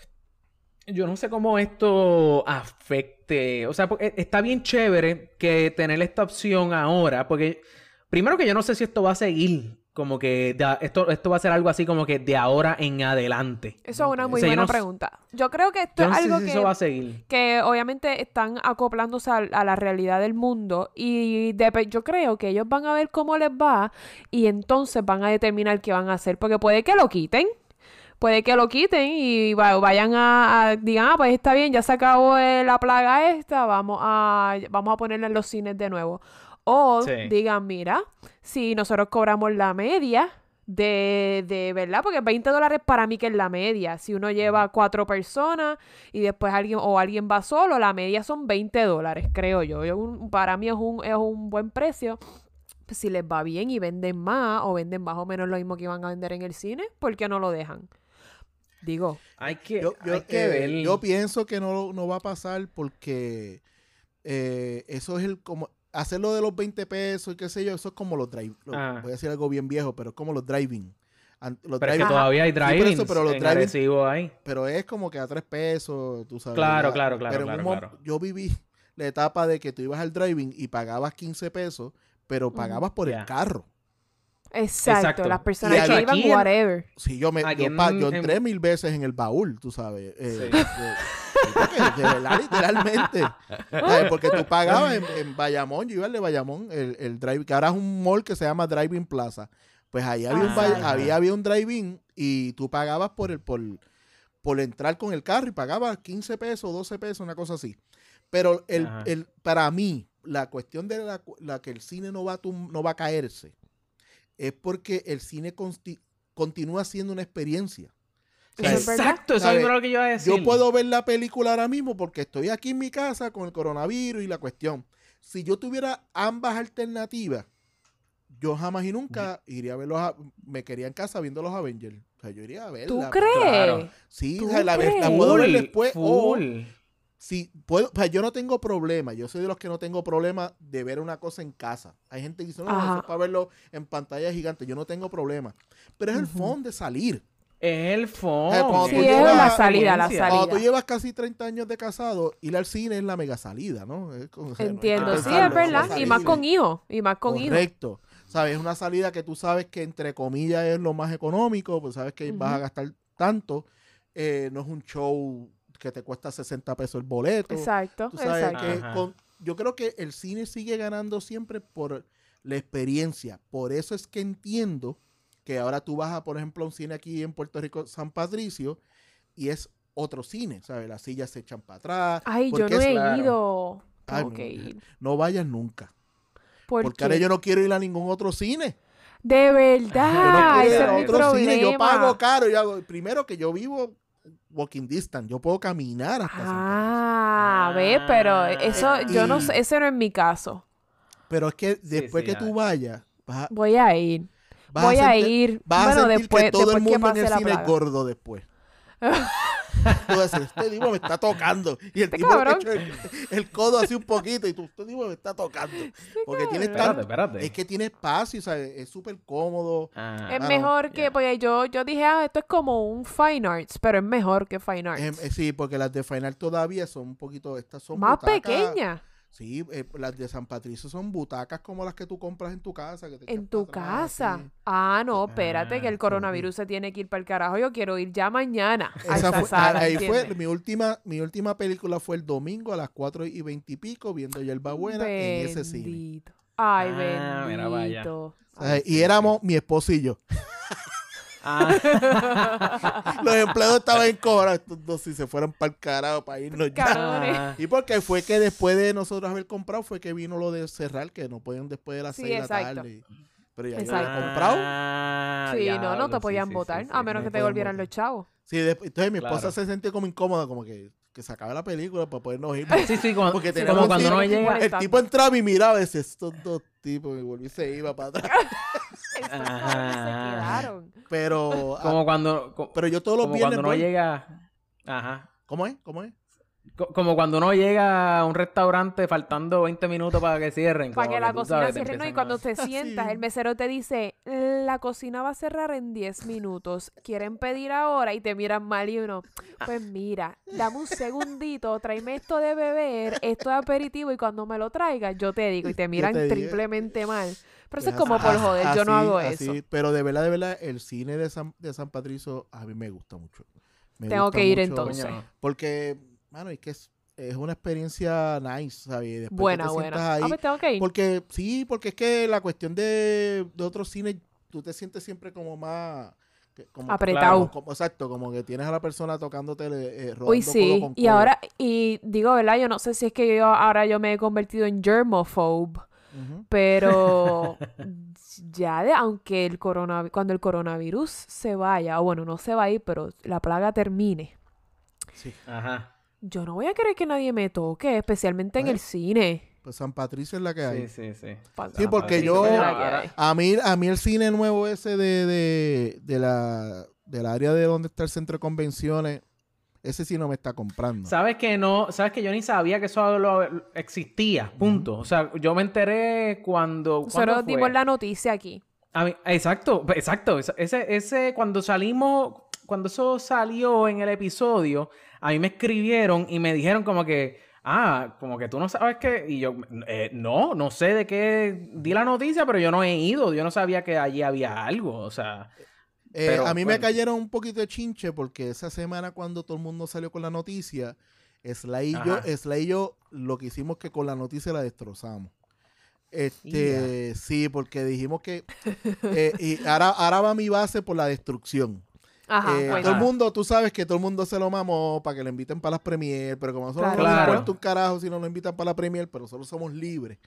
Yo no sé cómo esto afecte. O sea, está bien chévere que tener esta opción ahora. Porque primero que yo no sé si esto va a seguir. Como que de esto, esto va a ser algo así como que de ahora en adelante. Eso es una muy O sea, yo buena no pregunta. Yo creo que esto Yo no es sé algo si que, eso va a seguir. que obviamente están acoplándose a, a la realidad del mundo y yo creo que ellos van a ver cómo les va y entonces van a determinar qué van a hacer. Porque puede que lo quiten. Puede que lo quiten y va- vayan a, a- digan, ah, pues está bien, ya se acabó eh, la plaga esta, vamos a, vamos a ponerla en los cines de nuevo. O Sí. digan, mira, si nosotros cobramos la media de, de, ¿verdad? Porque 20 dólares para mí que es la media. Si uno lleva cuatro personas y después alguien o alguien va solo, la media son 20 dólares, creo yo. Yo un- para mí es un, es un buen precio. Pues si les va bien y venden más o venden más o menos lo mismo que iban a vender en el cine, ¿por qué no lo dejan? Digo, Hay que, Yo, yo, hay que eh, ver. yo pienso que no, no va a pasar porque eh, eso es el como hacerlo de los 20 pesos y qué sé yo, eso es como los drive. lo- Ah. Voy a decir algo bien viejo, pero es como los driving. Los pero es que driving- todavía hay Sí, driving eso, pero los driving- pero es como que a tres pesos, tú sabes. Claro, claro, claro, Pero claro, claro. yo viví la etapa de que tú ibas al driving y pagabas 15 pesos, pero pagabas por el carro. Exacto, Exacto. las personas que iban, en- whatever. Sí, yo me yo, en- pa- yo en- entré mil veces en el baúl, tú sabes. eh, Sí. de, verdad, literalmente. ¿Sabes? Porque tú pagabas en, en Bayamón, yo iba al de Bayamón, el, el drive, que ahora es un mall que se llama Driving Plaza. Pues ahí había, un, Ah, ya. había, había un drive-in y tú pagabas por el por, por entrar con el carro y pagabas 15 pesos, 12 pesos, una cosa así. Pero el, el, para mí, la cuestión de la, la que el cine no va, a tum- no va a caerse es porque el cine consti- continúa siendo una experiencia. O sea, es. Exacto, eso era lo que yo iba a decir. yo puedo ver la película ahora mismo porque estoy aquí en mi casa con el coronavirus y la cuestión. Si yo tuviera ambas alternativas, yo jamás y nunca iría a ver los... Me quedaría en casa viendo los Avengers. O sea, yo iría a verla. ¿Tú crees? claro. Sí, ¿Tú o sea, la, crees? puedo ver Full, después. o full. Si puedo, yo no tengo problema. Yo soy de los que no tengo problema de ver una cosa en casa. Hay gente que dice, no, eso es para verlo en pantalla gigante. Yo no tengo problema. Pero es el Ujú. fondo de salir. Es el fondo. Eh, Sí, es llevas- la salida, la salida. Cuando tú llevas casi 30 años de casado, ir al cine es la mega salida, ¿no? Es como- o sea, no hay que Entiendo, sí, pensarlo, es verdad. Y más con hijos, y más con hijos. Correcto. ¿Sabes? Es una salida que tú sabes que entre comillas es lo más económico, pues sabes que vas a gastar tanto. Eh, no es un show que te cuesta 60 pesos el boleto. Exacto, Tú sabes exacto. que Ajá. con- yo creo que el cine sigue ganando siempre por la experiencia. Por eso es que entiendo que ahora tú vas a, por ejemplo, a un cine aquí en Puerto Rico, San Patricio, y es otro cine, ¿sabes? Las sillas se echan para atrás. Ay, yo no es- he claro. ido. Ay, Tengo no, que ir. No vayas nunca. ¿Por Porque ahora yo no quiero ir a ningún otro cine. De Yo no verdad, quiero ir a otro cine. Yo pago caro. Yo hago, primero que yo vivo walking distance. Yo puedo caminar hasta. Ah, ve, pero eso, yo no Y- sé, ese no es mi caso. Pero es que después sí, que a tú vayas, vas a, Voy a ir. vas Voy a sentir- ir. vas a bueno, sentir después, que todo después el que mundo en pase el cine es gordo después. Tú decir, este tipo me está tocando. Y el Este tipo el, el codo así un poquito y tú, este tipo me está tocando. Porque tiene Espérate, espérate. es que tiene espacio, ¿sabes? Es súper cómodo. Ah, Es mejor que, porque yo, yo dije, ah, esto es como un Fine Arts, pero es mejor que Fine Arts. Em, eh, sí, porque las de Final todavía son un poquito, estas son Más butacas- pequeña. Sí, eh, las de San Patricio son butacas como las que tú compras en tu casa. que te En tu casa. Ah, no, espérate, que Ah, el coronavirus se tiene que ir para el carajo. Yo quiero ir ya mañana a Esa esa fue- sala. ahí fue ¿entiendes? mi última, mi última película fue el domingo a las 4 y 20 y pico viendo Yerba Buena en ese cine. Bendito. Ay, Ah, mira, vaya. bendito. O sea, y éramos mi esposo y yo. Ah, Los empleados estaban en cobra. Estos dos si se fueran para el carajo para irnos ya. Ah. Y porque fue que después de nosotros haber comprado fue que vino lo de cerrar, que no podían después de las Sí, 6 de la tarde. Pero ya yo Exacto. había comprado. Ah, Sí, no, no te sí, podían sí, votar, sí. a menos no que te volvieran votar. los chavos. Sí, después- entonces mi esposa Claro. se sentía como incómoda, como que, que se acabe la película para podernos ir. Sí, sí, como, Porque sí, como cuando uno ir- llega. El tipo entraba y miraba y decía, estos dos tipos, y volví y se iba para atrás. Ajá. se quedaron. Pero, ah, Como cuando. co- pero yo todos los como viernes cuando voy. llega. Ajá. ¿Cómo es? ¿Cómo es? Co- Como cuando uno llega a un restaurante faltando 20 minutos para que cierren. Para que la cocina sabes, cierre, ¿no? Y cuando a- te sientas, Sí. el mesero te dice, la cocina va a cerrar en 10 minutos. ¿Quieren pedir ahora? Y te miran mal y uno, pues mira, dame un segundito, tráeme esto de beber, esto de aperitivo y cuando me lo traigas, yo te digo. Y te miran te triplemente mal. Pero eso es Pues como por así- joder, yo no hago así, eso. Pero de verdad, de verdad, el cine de San, de San Patricio a mí me gusta mucho. Me Tengo gusta que ir mucho entonces. Porque, mano, es que es, es una experiencia nice, ¿sabes? Y después Buena, te buena. Ah, pues tengo que ir. Porque, sí, porque es que la cuestión de, de otros cines, tú te sientes siempre como más... Como, Apretado. como- exacto, como que tienes a la persona tocándote, eh, rodando Uy, codo sí. con Y ahora, y digo, ¿verdad? Yo no sé si es que yo ahora yo me he convertido en germophobe. Pero ya de, aunque el coronavirus, cuando el coronavirus se vaya, o bueno, no se va a ir, pero la plaga termine, Sí, Ajá. Yo no voy a querer que nadie me toque, especialmente en el cine. pues San Patricio es la que hay. Sí, sí, sí. Pa- Sí, porque yo-. A mí, a mí el cine nuevo ese de, de, de la, del área de donde está el centro de convenciones, ese sí no me está comprando. Sabes que no, sabes que yo ni sabía que eso lo- existía, punto. O sea, yo me enteré cuando. ¿cuándo Nosotros dimos la noticia aquí. A mí- exacto, exacto. Ese, ese, cuando salimos, cuando eso salió en el episodio, a mí me escribieron y me dijeron como que, ah, como que tú no sabes qué. Y yo, "Eh, no, no sé de qué di la noticia, pero yo no he ido. Yo no sabía que allí había algo. O sea, Eh, pero, a mí me cayeron un poquito de chinche porque esa semana cuando todo el mundo salió con la noticia, Sly y yo. Sly y yo lo que hicimos que con la noticia la destrozamos. Este, sí, porque dijimos que eh, y ahora, ahora va mi base por la destrucción. Ajá, Eh, bueno. todo el mundo, tú sabes que todo el mundo se lo mamó para que le inviten para las premier, pero como nosotros Claro. no nos importa un carajo si no nos invitan para la premier, pero nosotros somos libres.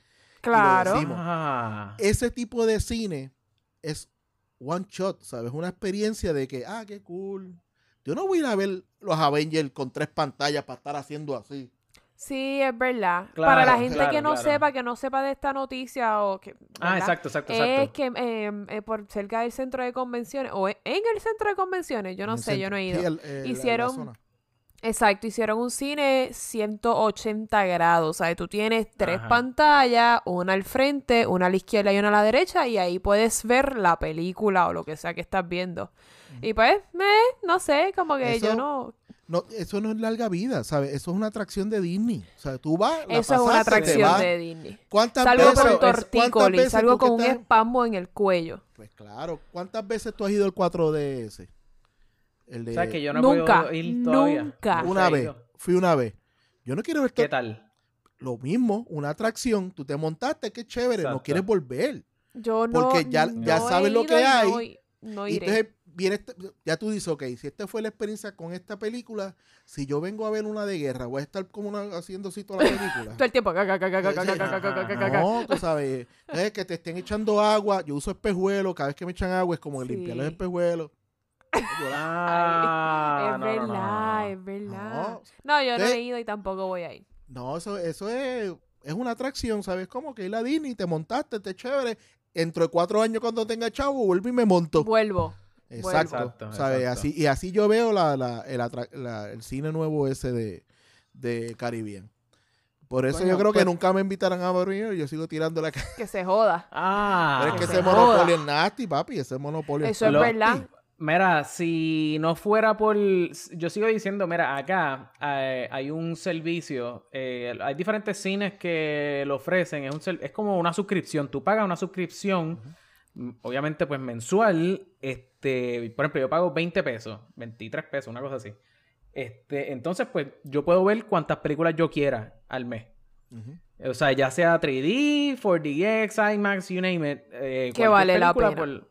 Claro. ah, Ese tipo de cine es one shot, ¿sabes? Una experiencia de que, ah, qué cool. Yo no voy a ir a ver los Avengers con tres pantallas para estar haciendo así. Sí, es verdad. Claro, Para la gente claro, que no claro. sepa, que no sepa de esta noticia o que... ah, ¿verdad? exacto, exacto, Es exacto. que eh, eh, por cerca del centro de convenciones, o en en el centro de convenciones, yo no En sé, yo no he Sí, ido. el- eh, la- la Hicieron- zona. Exacto, hicieron un cine 180 grados, o sea, tú tienes tres Ajá. pantallas, una al frente, una a la izquierda y una a la derecha, y ahí puedes ver la película o lo que sea que estás viendo. Y pues, me, no sé, como que yo no... No, eso no es larga vida, ¿sabes? Eso es una atracción de Disney. O sea, tú vas, la Eso es una atracción de Disney. ¿Cuántas Salgo veces, con es- ¿cuántas tortícolis, veces salgo con un estás- espasmo en el cuello. Pues claro, ¿cuántas veces tú has ido al 4DS? El de ¿Sabes que yo no he Nunca, podido ir todavía? nunca. Una vez, fui una vez. Yo no quiero ver ¿Qué tal? lo mismo, una atracción, tú te montaste, qué chévere, no quieres volver. Yo no. Porque ya- ya no sabes lo que hay, No, no Y iré. entonces viene este, ya tú dices, ok, si esta fue la experiencia con esta película, si yo vengo a ver una de guerra, voy a estar como una, haciendo así toda la película. Todo el tiempo. No, tú sabes, es que te estén echando agua, yo uso espejuelo, cada vez que me echan agua es como sí. limpiar los espejuelos. Ah, es verdad, es verdad. No, yo no he ido y tampoco voy ahí. No, eso, eso es, es una atracción, ¿sabes? Como que ir a Disney, te montaste, te chévere. Dentro de cuatro años cuando tenga chavo, vuelvo y me monto. Vuelvo. Exacto. Exacto, ¿sabes? exacto. Así, y así yo veo la, la- el, atra- la- el cine nuevo ese de, de Caribbean. Por eso Bueno, yo creo pues- que nunca me invitarán a venir. Yo sigo tirando la cara. Que se joda. Ah, Pero es que se ese joda. monopolio es nasty, papi. Ese monopolio Eso es verdad. Mira, si no fuera por... Yo sigo diciendo, mira, acá eh, hay un servicio, eh, hay diferentes cines que lo ofrecen, es, un ser- es como una suscripción, tú pagas una suscripción, obviamente pues mensual, este, por ejemplo, yo pago 20 pesos, 23 pesos, una cosa así. Este, entonces pues yo puedo ver cuantas películas yo quiera al mes. Ujú. O sea, ya sea 3D, 4DX, IMAX, you name it. eh, Que vale la película pena. Por,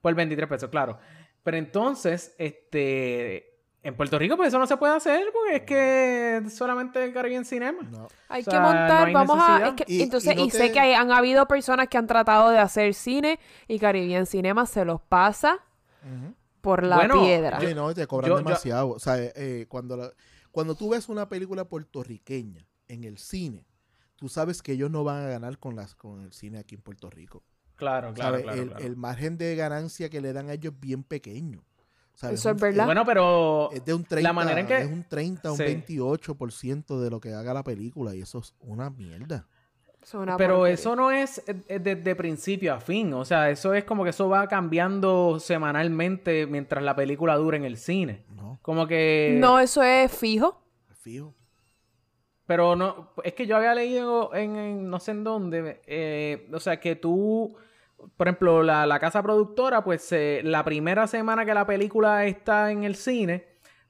por 23 pesos, claro. Pero entonces, este... En Puerto Rico, pues eso no se puede hacer porque es que solamente Caribbean Cinema. No. Hay O sea, que no montar, hay vamos a... es que- Y- entonces, y no y sé te- que hay- han habido personas que han tratado de hacer cine y Caribbean Cinema se los pasa por la Bueno, piedra. No, te cobran yo- yo- demasiado. O sea, eh, cuando, la- cuando tú ves una película puertorriqueña en el cine, tú sabes que ellos no van a ganar con, las, con el cine aquí en Puerto Rico. Claro, claro, claro. el, claro. el margen de ganancia que le dan a ellos es bien pequeño. ¿Sabes? Eso es Un- verdad. Bueno, pero... Es de un 30, manera en que- es un 30, un Sí. 28% de lo que haga la película y eso es una mierda. Es una Pero porquería. eso no es eh, eh, desde principio a fin. O sea, eso es como que eso va cambiando semanalmente mientras la película dura en el cine. No, Como que... No, eso es fijo. fijo. Pero no, es que yo había leído en, en no sé en dónde, eh, o sea, que tú, por ejemplo, la, la casa productora, pues eh, la primera semana que la película está en el cine,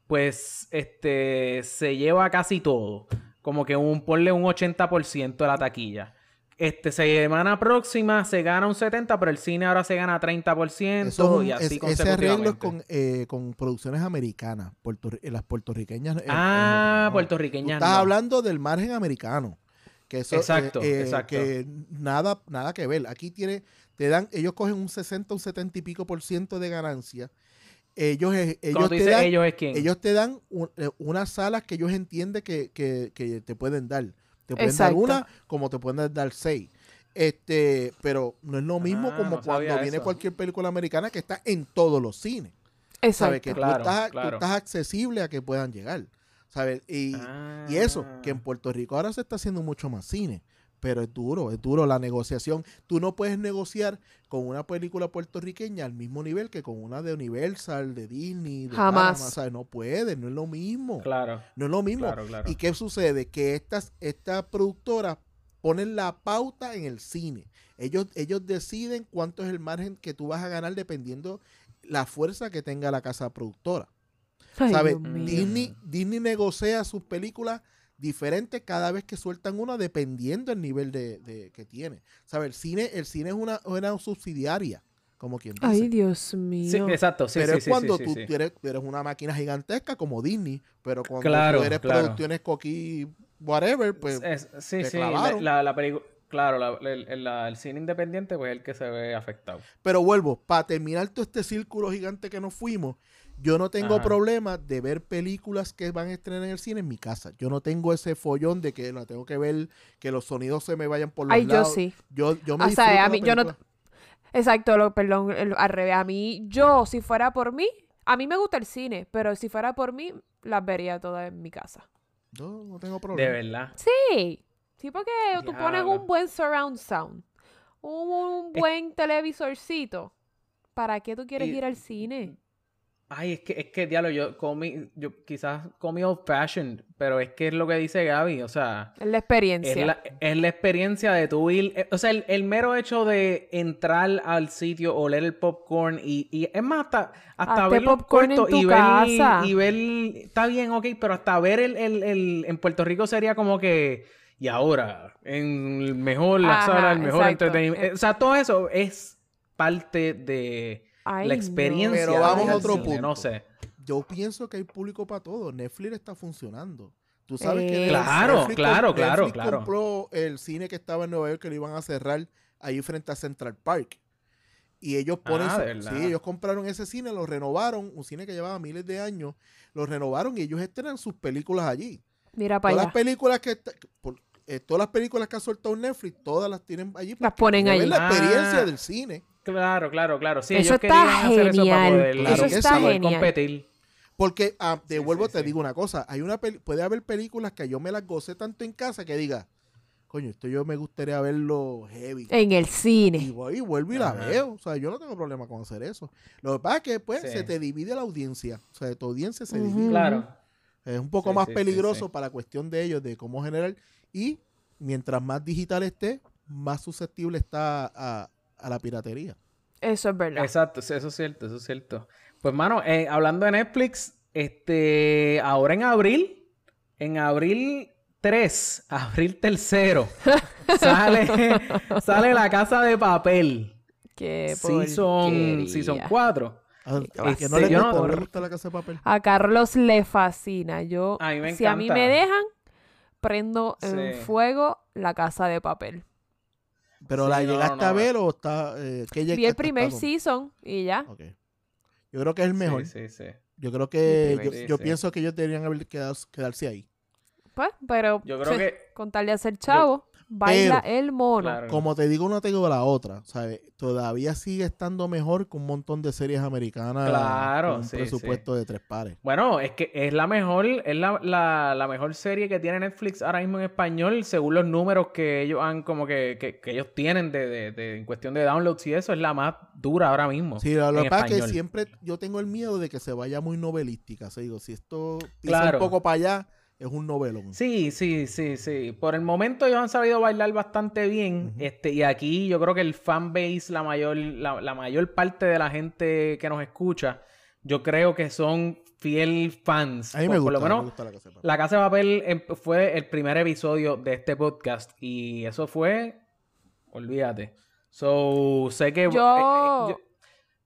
pues este se lleva casi todo. Como que un, ponle un 80% de la taquilla. Este, semana próxima se gana un 70%, pero el cine ahora se gana 30% Eso es un- y así es- ese arreglo es consecutivamente. con, eh, con producciones americanas, puertorri- eh, las puertorriqueñas. eh, Ah, no. Puertorriqueñas estás no. hablando del margen americano. Que eso, Exacto, eh, exacto. Que nada, nada que ver. Aquí tiene, te dan, ellos cogen un 60, un 70 y pico por ciento de ganancia. Ellos, ellos te dan, ellos es quién. ellos te dan un- eh, unas salas que ellos entienden que, que- que te pueden dar. Te pueden Exacto. dar una como te pueden dar seis. Este, pero no es lo mismo Ah, como no cuando viene eso. cualquier película americana que está en todos los cines. Exacto. ¿Sabes? Que tú Claro, estás- tú, claro. estás accesible a que puedan llegar. ¿Sabes? Y, y eso, que en Puerto Rico ahora se está haciendo mucho más cine. Pero es duro, es duro la negociación. Tú no puedes negociar con una película puertorriqueña al mismo nivel que con una de Universal, de Disney, de Jamás. ¿sabes? No puedes, no es lo mismo. Claro, No es lo mismo. claro, claro. ¿Y qué sucede? Que estas, estas productoras ponen la pauta en el cine. Ellos, ellos deciden cuánto es el margen que tú vas a ganar dependiendo la fuerza que tenga la casa productora. Ay, ¿Sabes? Disney, Disney negocia sus películas diferentes cada vez que sueltan una dependiendo el nivel de, de- que tiene. ¿Sabes? El cine, el cine es una, una subsidiaria, como quien dice. Ay, Dios mío. Sí, exacto, sí, pero sí, es sí, cuando sí, tú sí. Eres, eres una máquina gigantesca como Disney, pero cuando Claro, tú eres claro. producciones coquí, whatever, pues Es- sí, te sí, la, clavaron. la, la Claro, la- el, el cine independiente pues es el que se ve afectado. Pero vuelvo, para terminar todo este círculo gigante que nos fuimos, yo no tengo Ajá. problema de ver películas que van a estrenar en el cine en mi casa. Yo no tengo ese follón de que la tengo que ver, que los sonidos se me vayan por los Ay, yo lados. sí. Yo, yo me O sea, a mí- yo no-. Exacto, lo, perdón, el- al revés. A mí, yo, si fuera por mí, a mí me gusta el cine, pero si fuera por mí, las vería todas en mi casa. Yo no tengo De problema. verdad. Sí, sí, porque tú pones un buen surround sound, un buen televisorcito. ¿Para qué tú quieres Y- ir al cine? Ay, es que, es que, diablo, yo comí, yo quizás comí old fashioned, pero es que es lo que dice Gaby, o sea, Es la es experiencia. la, es la experiencia de tu ir, eh, o sea, el, el mero hecho de entrar al sitio, oler el popcorn y, y es más, hasta, hasta Hazte ver los cortos tu y y ver, está bien, ok, pero hasta ver el, el, el- en Puerto Rico sería como que, y ahora, en el mejor, la Ajá, sala, el mejor entretenimiento, o sea, todo eso es parte de Ay, la no. experiencia. Pero vamos a otro cine, punto. No sé. Yo pienso que hay público para todo. Netflix está funcionando. Tú sabes que Eh, Claro, Netflix claro, claro, Netflix claro. compró el cine que estaba en Nueva York que lo iban a cerrar ahí frente a Central Park. Y ellos ponen Ah, sí, ellos compraron ese cine, lo renovaron, un cine que llevaba miles de años, lo renovaron y ellos estrenan sus películas allí. Mira para Todas allá. las películas que por- eh, todas las películas que ha soltado Netflix, todas las tienen allí. Las ponen ver allí. la experiencia Ah. del cine. Claro, claro, claro. Sí, Eso ellos está querían hacer eso para genial. poder, Eso está genial. competir. Porque, ah, de Sí, vuelvo, sí, te sí. digo una cosa. Hay una peli- puede haber películas que yo me las gocé tanto en casa que diga, coño, esto yo me gustaría verlo heavy. En el Y cine. voy y vuelvo y la Ajá. veo. O sea, yo no tengo problema con hacer eso. Lo que pasa es que, pues, Sí. se te divide la audiencia. O sea, tu audiencia se divide. Claro. Es un poco Sí, más sí, sí, peligroso sí. para la cuestión de ellos, de cómo generar. Y mientras más digital esté, más susceptible está a, a la piratería. Eso es verdad. Exacto, eso es cierto, eso es cierto. Pues, mano, eh, hablando de Netflix, este, ahora en abril, en abril 3, abril tercero, sale, sale La Casa de Papel. Qué season 4. Ah, que no le Yo gusta, no- no le gusta la casa de papel. A Carlos le fascina. Yo, A mí me si a mí me dejan, prendo en fuego la casa de papel. Pero Sí, la no, llegaste no, a no. ver o está. Eh, ¿qué Vi el primer season y ya. Ok. Yo creo que es el mejor. Sí, sí, sí. Yo creo que. Yo, pienso que ellos deberían haber quedado, quedarse ahí. Pues, pero Yo creo que- con tal de hacer chavo, baila Pero- el mono. Claro. Como te digo, una te digo la otra. ¿sabes? Todavía sigue estando mejor que un montón de series americanas. Claro, Con un sí, presupuesto de tres pares. Bueno, es que es la mejor, es la, la, la mejor serie que tiene Netflix ahora mismo en español, según los números que ellos han, como que, que, que ellos tienen de, de, de- en cuestión de downloads y eso, es la más dura ahora mismo. Sí, lo, que pasa es que siempre yo tengo el miedo de que se vaya muy novelística. O sea, digo, si esto pisa Claro. un poco para allá, es un novelón. Sí, sí, sí, sí. Por el momento ellos han sabido bailar bastante bien. este, y aquí yo creo que el fanbase, la mayor, la, la mayor parte de la gente que nos escucha, yo creo que son fiel fans. A mí Por- me por gusta, lo menos, me gusta la casa de papel. La Casa de Papel em- fue el primer episodio de este podcast y eso fue, olvídate. So, sé que... Yo- eh, eh,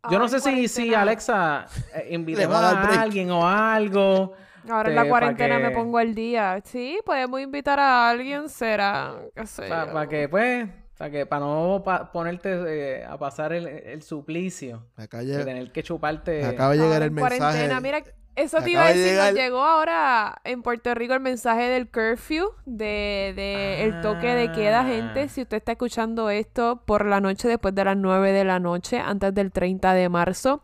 yo, yo no sé si, si Alexa eh, invitemos break. a alguien o algo. Ahora en este, la cuarentena pa' me pongo al día. Sí, podemos invitar a alguien, será, qué sé Para yo. que, pues, para que, para no pa- ponerte eh, a pasar el, el suplicio Acá de tener que chuparte. acaba de llegar el en cuarentena, mensaje. mira, eso te iba a de decir, nos llegó ahora en Puerto Rico el mensaje del curfew, de, de el toque de queda, Ah. gente. Si usted está escuchando esto por la noche después de las 9 de la noche, antes del 30 de marzo,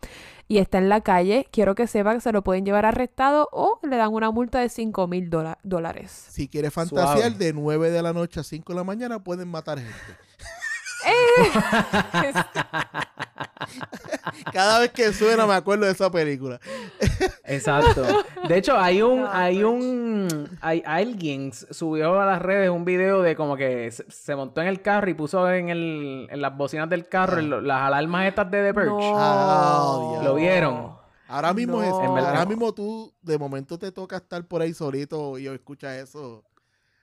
y está en la calle, quiero que sepa que se lo pueden llevar arrestado o le dan una multa de 5 mil dólares. Si quieres fantasear Suave. de 9 de la noche a 5 de la mañana, pueden matar gente. Cada vez que suena me acuerdo de esa película. Exacto. De hecho, hay un, No, hay un, hay alguien subió a las redes un video de como que se, se montó en el carro y puso en el, en las bocinas del carro Ah. el- las alarmas estas de The Purge. Ah, ¿Lo vieron? Ahora mismo es, No. En verdad. ahora mismo tú de momento te toca estar por ahí solito y escuchas eso.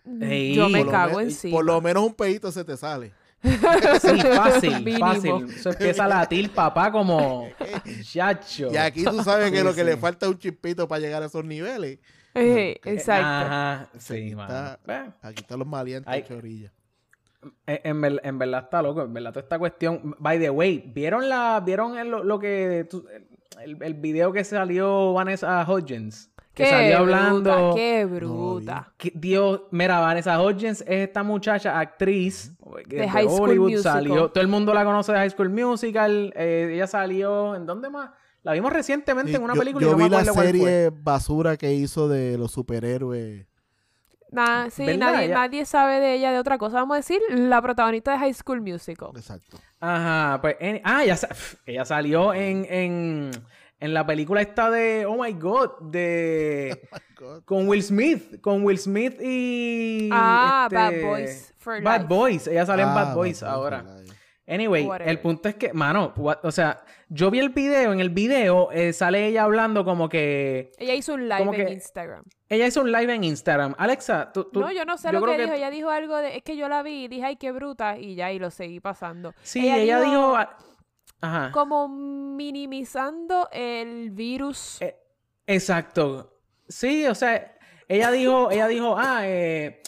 Yo me cago me- encima. Por lo menos un pedito se te sale. Sí, fácil, Mínimo. fácil. Eso empieza a latir, papá, como chacho. Y aquí tú sabes que Sí, lo que le falta es un chispito para llegar a esos niveles. Eh, Eh, exacto. Ajá, sí, Está- mano. Ve, Aquí están los malientes Ay. chorilla. En, en ver- en verdad está loco, en verdad toda esta cuestión. By the way, ¿vieron la, vieron el- lo, lo que tú- el, el video que salió Vanessa Hodgins? Que Qué salió bruta, hablando. qué bruta. Dios, mira, Vanessa Hodgins es esta muchacha, actriz De es High School Hollywood, Musical. salió, todo el mundo la conoce de High School Musical, eh, ella salió, ¿en dónde más? La vimos recientemente Sí, en una yo, película y yo no me vi la serie basura que hizo de los superhéroes. Nah, sí, nadie, nadie sabe de ella de otra cosa. Vamos a decir, la protagonista de High School Musical. Exacto. Ajá, pues, en- ah, ella, sa- ella salió en, en, en la película esta de, oh my god, de, God. con Will Smith, con Will Smith y... Ah, este, Bad Boys for Bad Life. Boys, ella sale en Ah, Bad Boys Bad ahora. Anyway, Whatever. el punto es que, mano, what- o sea, yo vi el video, en el video eh, sale ella hablando como que... Ella hizo un live en que- Instagram. Ella hizo un live en Instagram. Alexa, tú... tú- no, yo no sé lo que, dijo. Ella dijo algo de... Es que yo la vi y dije, ay, qué bruta. Y ya, y lo seguí pasando. Sí, ella, dijo... Ajá. Como minimizando el virus. Eh, exacto. Sí, o sea, ella dijo, ella dijo, ah, eh,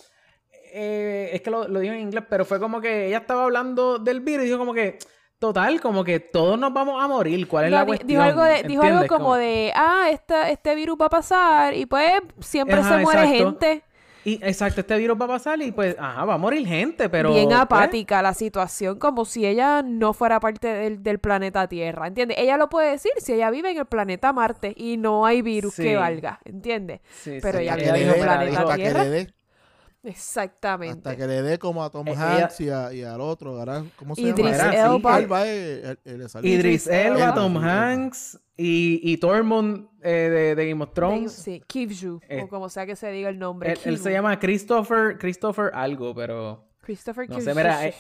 eh, es que lo, lo dijo en inglés, pero fue como que ella estaba hablando del virus y dijo como que, total, como que todos nos vamos a morir. ¿Cuál es No, la cuestión? dijo algo, de, dijo algo como de, ah, esta, este virus va a pasar y pues siempre Ajá, se muere exacto. gente. Y exacto, este virus va a pasar y pues, ajá, va a morir gente, pero. bien apática la situación, como si ella no fuera parte del, del planeta Tierra, ¿entiendes? Ella lo puede decir si ella vive en el planeta Marte y no hay virus Sí. que valga, ¿entiendes? sí, Pero sí, ella vive que en el planeta Tierra. Exactamente. hasta que le dé como a Tom Eh, ella- Hanks y, a- y al otro, ¿verdad? ¿cómo se Idris llama? Elba. Alba, eh, el- el- le salió. Idris Elba, Elba, Tom Elba. Hanks y, y Tormund eh, de, de Game of De- Thrones. sí, Kivju, Eh, o como sea que se diga el nombre. Él, él se llama Christopher, Christopher algo, pero Christopher no Kivju. sé, mira, eh,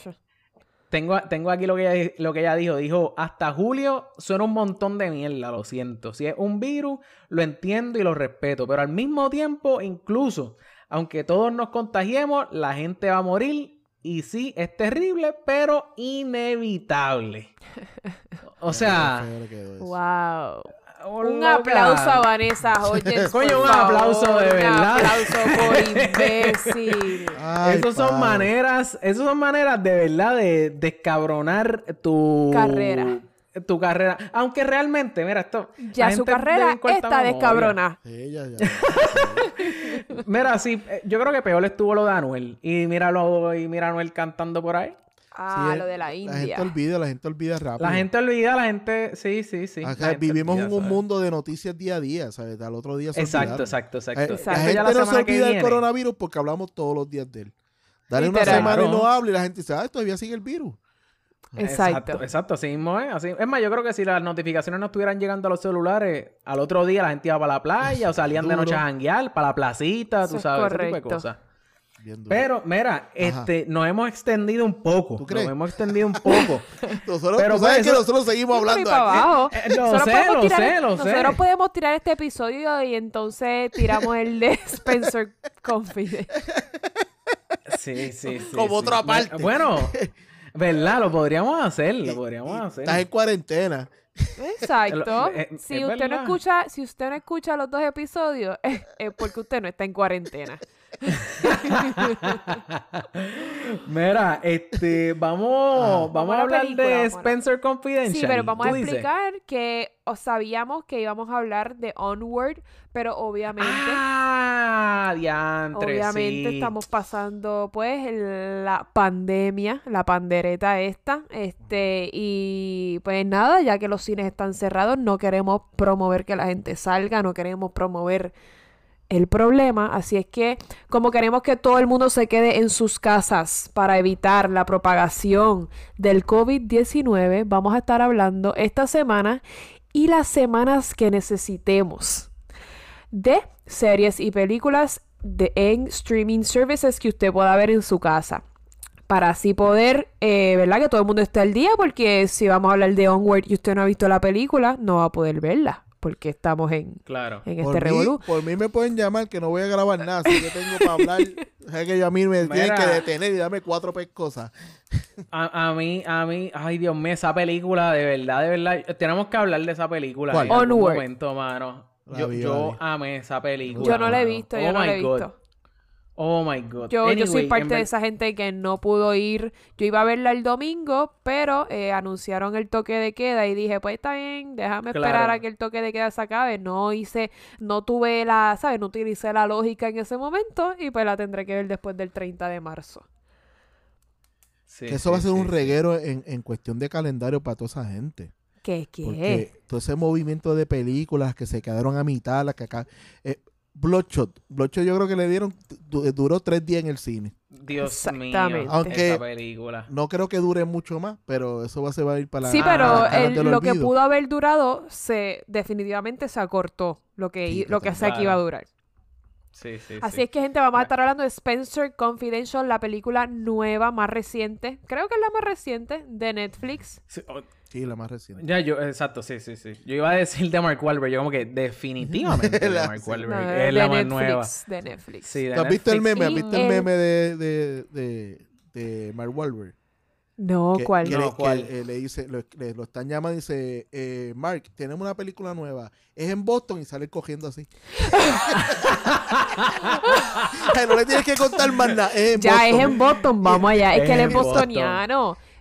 tengo, tengo aquí lo que, ella, lo que ella dijo. Dijo, hasta julio suena un montón de mierda, lo siento. Si es un virus, lo entiendo y lo respeto, pero al mismo tiempo, incluso, aunque todos nos contagiemos, la gente va a morir. Y sí, es terrible, pero inevitable. O sea. Wow. oh, Un loca. aplauso a Vanessa Hodges. Coño, un favor. aplauso de verdad. Un aplauso por imbécil. Esas son maneras, esas son maneras de verdad de descabronar tu Carrera. Tu carrera. Aunque realmente, mira, esto. Ya su carrera está memoria. descabronada. Sí, ya, ya. Mira, sí, eh, yo creo que peor estuvo lo de Anuel. Y míralo, y mira a Anuel cantando por ahí. Ah, Sí, lo de la La gente India. olvida, la gente olvida rápido. La gente olvida, la gente. Sí, sí, sí. Acá vivimos olvida, en un ¿sabes? mundo de noticias día a día, ¿sabes? Al otro día se Exacto, olvidaron. exacto, exacto. Eh, Exacto. La gente la no se olvida del coronavirus porque hablamos todos los días de él. Dale una semana y no habla y la gente dice, ah, todavía sigue el virus. Exacto. Exacto, así mismo es. Así. Es más, yo creo que si las notificaciones no estuvieran llegando a los celulares, al otro día la gente iba para la playa o salían de noche a janguear, para la placita, Eso tú es sabes, ese tipo de cosas. Pero, mira, este, nos hemos extendido un poco. ¿Tú crees? Nos hemos extendido un poco. nosotros, pero tú sabes pues que nosotros seguimos hablando abajo. Eh, lo Nosotros sé, podemos lo tirar- sé, lo sé. Nosotros podemos tirar este episodio y entonces tiramos el de Spencer Confidence. Sí, sí, sí. Como sí. otra parte. Bueno, ¿verdad? Lo podríamos hacer, lo podríamos hacer. Estás en cuarentena. Exacto. Si es usted no escucha, si usted no escucha los dos episodios, es, es porque usted no está en cuarentena. Mira, este, vamos, vamos, a la hablar película, de Spencer Confidential. Sí, pero vamos ¿tú a dices? explicar que sabíamos que íbamos a hablar de Onward, pero obviamente Ah, diantre, Obviamente sí. estamos pasando pues la pandemia, la pandereta esta, este, y pues nada, ya que los cines están cerrados, no queremos promover que la gente salga, no queremos promover el problema, así es que como queremos que todo el mundo se quede en sus casas para evitar la propagación del COVID-19, vamos a estar hablando esta semana y las semanas que necesitemos de series y películas de, en streaming services que usted pueda ver en su casa. Para así poder, eh, ¿verdad? Que todo el mundo esté al día, porque si vamos a hablar de Onward y usted no ha visto la película, no va a poder verla, porque estamos en, Claro. en Por este mí, revolú. por mí me pueden llamar que no voy a grabar nada, así que tengo para hablar. O sea, que yo a mí me tienen Mira. que detener y darme cuatro pescosas. A, a mí, a mí, ay Dios mío, esa película, de verdad, de verdad, tenemos que hablar de esa película ¿Cuál? en algún Onward. momento, mano. Yo, vi, yo amé esa película. Yo no la he mano. visto, Oh yo no la he God. Oh my God. Yo, yo soy parte de esa gente que no pudo ir. Yo iba a verla el domingo, pero eh, anunciaron el toque de queda y dije, pues está bien, déjame esperar a que el toque de queda se acabe. No hice, no tuve la, ¿sabes? No utilicé la lógica en ese momento y pues la tendré que ver después del 30 de marzo. Sí, que eso sí, va a ser sí, un reguero en, en cuestión de calendario para toda esa gente. ¿Qué qué? Porque todo ese movimiento de películas que se quedaron a mitad, las que acá. Eh, Bloodshot. Bloodshot yo creo que le dieron. du- duró tres días en el cine. Dios mío. Exactamente. Aunque- esa película. No creo que dure mucho más, pero eso va, se va a ir para la. Sí, pero el- lo que pudo haber durado se definitivamente se acortó lo que, Sí, lo que sea que iba a durar. Sí, sí, Así sí. es que, gente, vamos a estar hablando de Spencer Confidential, la película nueva, más reciente. Creo que es la más reciente de Netflix. Sí, la más reciente. Ya, yo, exacto, sí, sí, sí. Yo iba a decir de Mark Wahlberg, yo como que definitivamente de La- Mark sí. Wahlberg. No, es de la más Netflix, nueva. De Netflix. Sí, de ¿Tú has visto el meme? ¿Has visto el el- meme de, de, de, de Mark Wahlberg? No, que, ¿cuál? que No, le, que, ¿cuál? eh, le dice, lo, le- lo están llamando y dice, eh, Mark, tenemos una película nueva. Es en Boston y sale cogiendo así. Ay, no le tienes que contar más nada. Es en Ya Boston. es en Boston, vamos allá. Es Es que él es en Boston.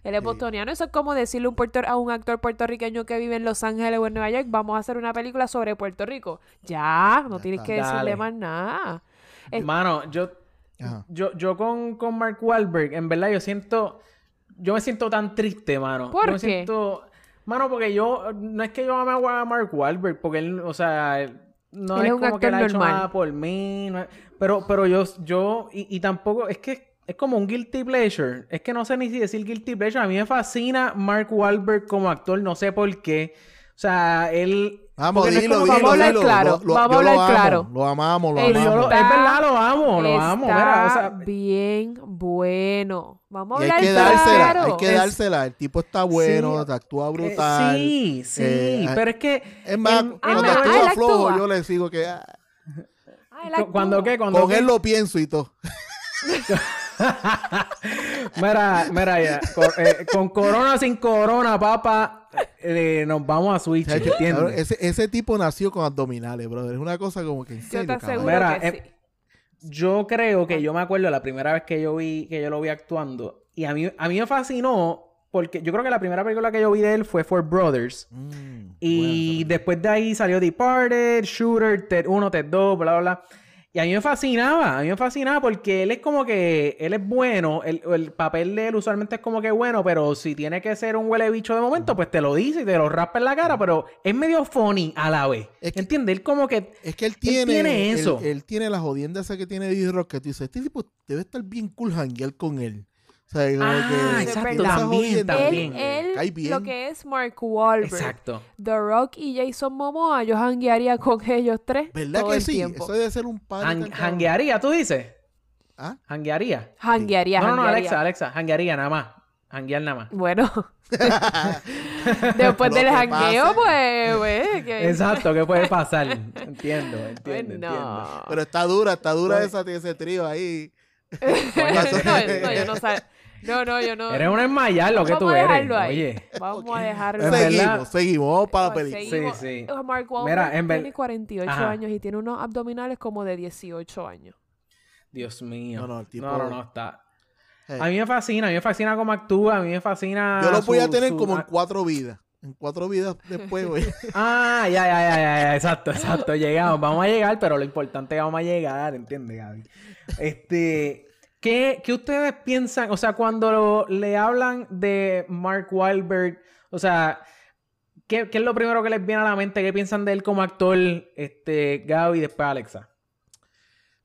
Él es Sí. bostoniano. Eso es como decirle a un, puerto- a un actor puertorriqueño que vive en Los Ángeles o en Nueva York, vamos a hacer una película sobre Puerto Rico. Ya, no Ya tienes está. que decirle Dale. más nada. Es- Mano, yo, Ajá. Yo, yo con, con Mark Wahlberg, en verdad, yo siento. Yo me siento tan triste, mano. ¿Por Yo me qué? siento. Mano, porque yo. No es que yo ame a Mark Wahlberg, porque él, o sea. No Él es es un como que actor él ha hecho normal. nada por mí. no es- pero, pero yo, yo. Y, y tampoco. Es que es como un guilty pleasure. Es que no sé ni si decir guilty pleasure. A mí me fascina Mark Wahlberg como actor, no sé por qué. O sea, él. Vamos, porque no es dilo, dilo, Vamos a hablar dilo. claro, Lo- lo- vamos a lo hablar amo, claro. Lo amamos, lo amamos. lo- es verdad, lo amo, lo está amo. Mira, o sea, bien bueno. Vamos a Y hay hablar que dársela, claro. hay que dársela. El tipo está bueno, Sí. actúa Eh, brutal. sí, sí, Eh, pero es que... Es más, cuando Ah, actúa flojo, actúa. yo le sigo que ah, la cuando qué, cuando con qué. él lo pienso y todo. Mira, mira ya, eh, con corona sin corona, papá, eh, nos vamos a Switch, ese, ese tipo nació con abdominales, brother. Es una cosa como que en Yo serio, aseguro Mira, que eh, sí. Yo creo que yo me acuerdo la primera vez que yo vi que yo lo vi actuando y a mí a mí me fascinó porque yo creo que la primera película que yo vi de él fue Four Brothers Mm, y después de ahí salió Departed, Shooter, Ted 1, Ted 2, bla bla bla. Y a mí me fascinaba, a mí me fascinaba porque él es como que, él es bueno, el, el papel de él usualmente es como que bueno, pero si tiene que ser un huele bicho de momento, pues te lo dice y te lo raspa en la cara, pero es medio funny a la vez. Es que- ¿Entiendes? Él como que... Es que él tiene, eso. Él, tiene la jodienda esa que tiene D-Rock que tú dices, este tipo debe estar bien cool janguear con él. O sea, como Ah, que exacto, esa también. Él, él bien. lo que es Mark Wahlberg, Exacto. The Rock y Jason Momoa, yo janguearía con ellos tres ¿Verdad todo que el sí? tiempo. Eso debe ser un pan. Han- Hanguearía, tú dices. ¿Ah? Hanguearía. Janguearía, No, no, no. Alexa, Alexa. Hanguearía nada más. Hanguear nada más. Bueno, después del jangueo, pues, pues, que- Exacto, ¿qué puede pasar? Entiendo, entiendo, Pues entiendo. no. Pero está dura, está dura Oye. esa, ese trío ahí. no, no, yo no sé. No, no, yo no. Eres un enmayar lo que Vamos tú a eres. dejarlo ahí. Oye. Vamos a dejarlo ahí. verdad- Seguimos, seguimos, vamos para la película. seguimos. Sí, sí. Mark Wahlberg Mira, en ver- tiene 48 Ajá. años y tiene unos abdominales como de 18 años. Dios mío. No, no, el tipo- No, no, no, está. A mí me fascina, a mí me fascina cómo actúa, a mí me fascina. Yo lo voy a tener su- como en cuatro vidas. En cuatro vidas después, güey. Ah, ya, ya, ya, ya, ya, exacto, exacto. Llegamos, vamos a llegar, pero lo importante es que vamos a llegar, ¿entiendes, Gaby? Este, ¿qué, qué ustedes piensan? O sea, cuando lo- le hablan de Mark Wahlberg, o sea, ¿qué, qué es lo primero que les viene a la mente? ¿Qué piensan de él como actor, este, Gaby y después Alexa?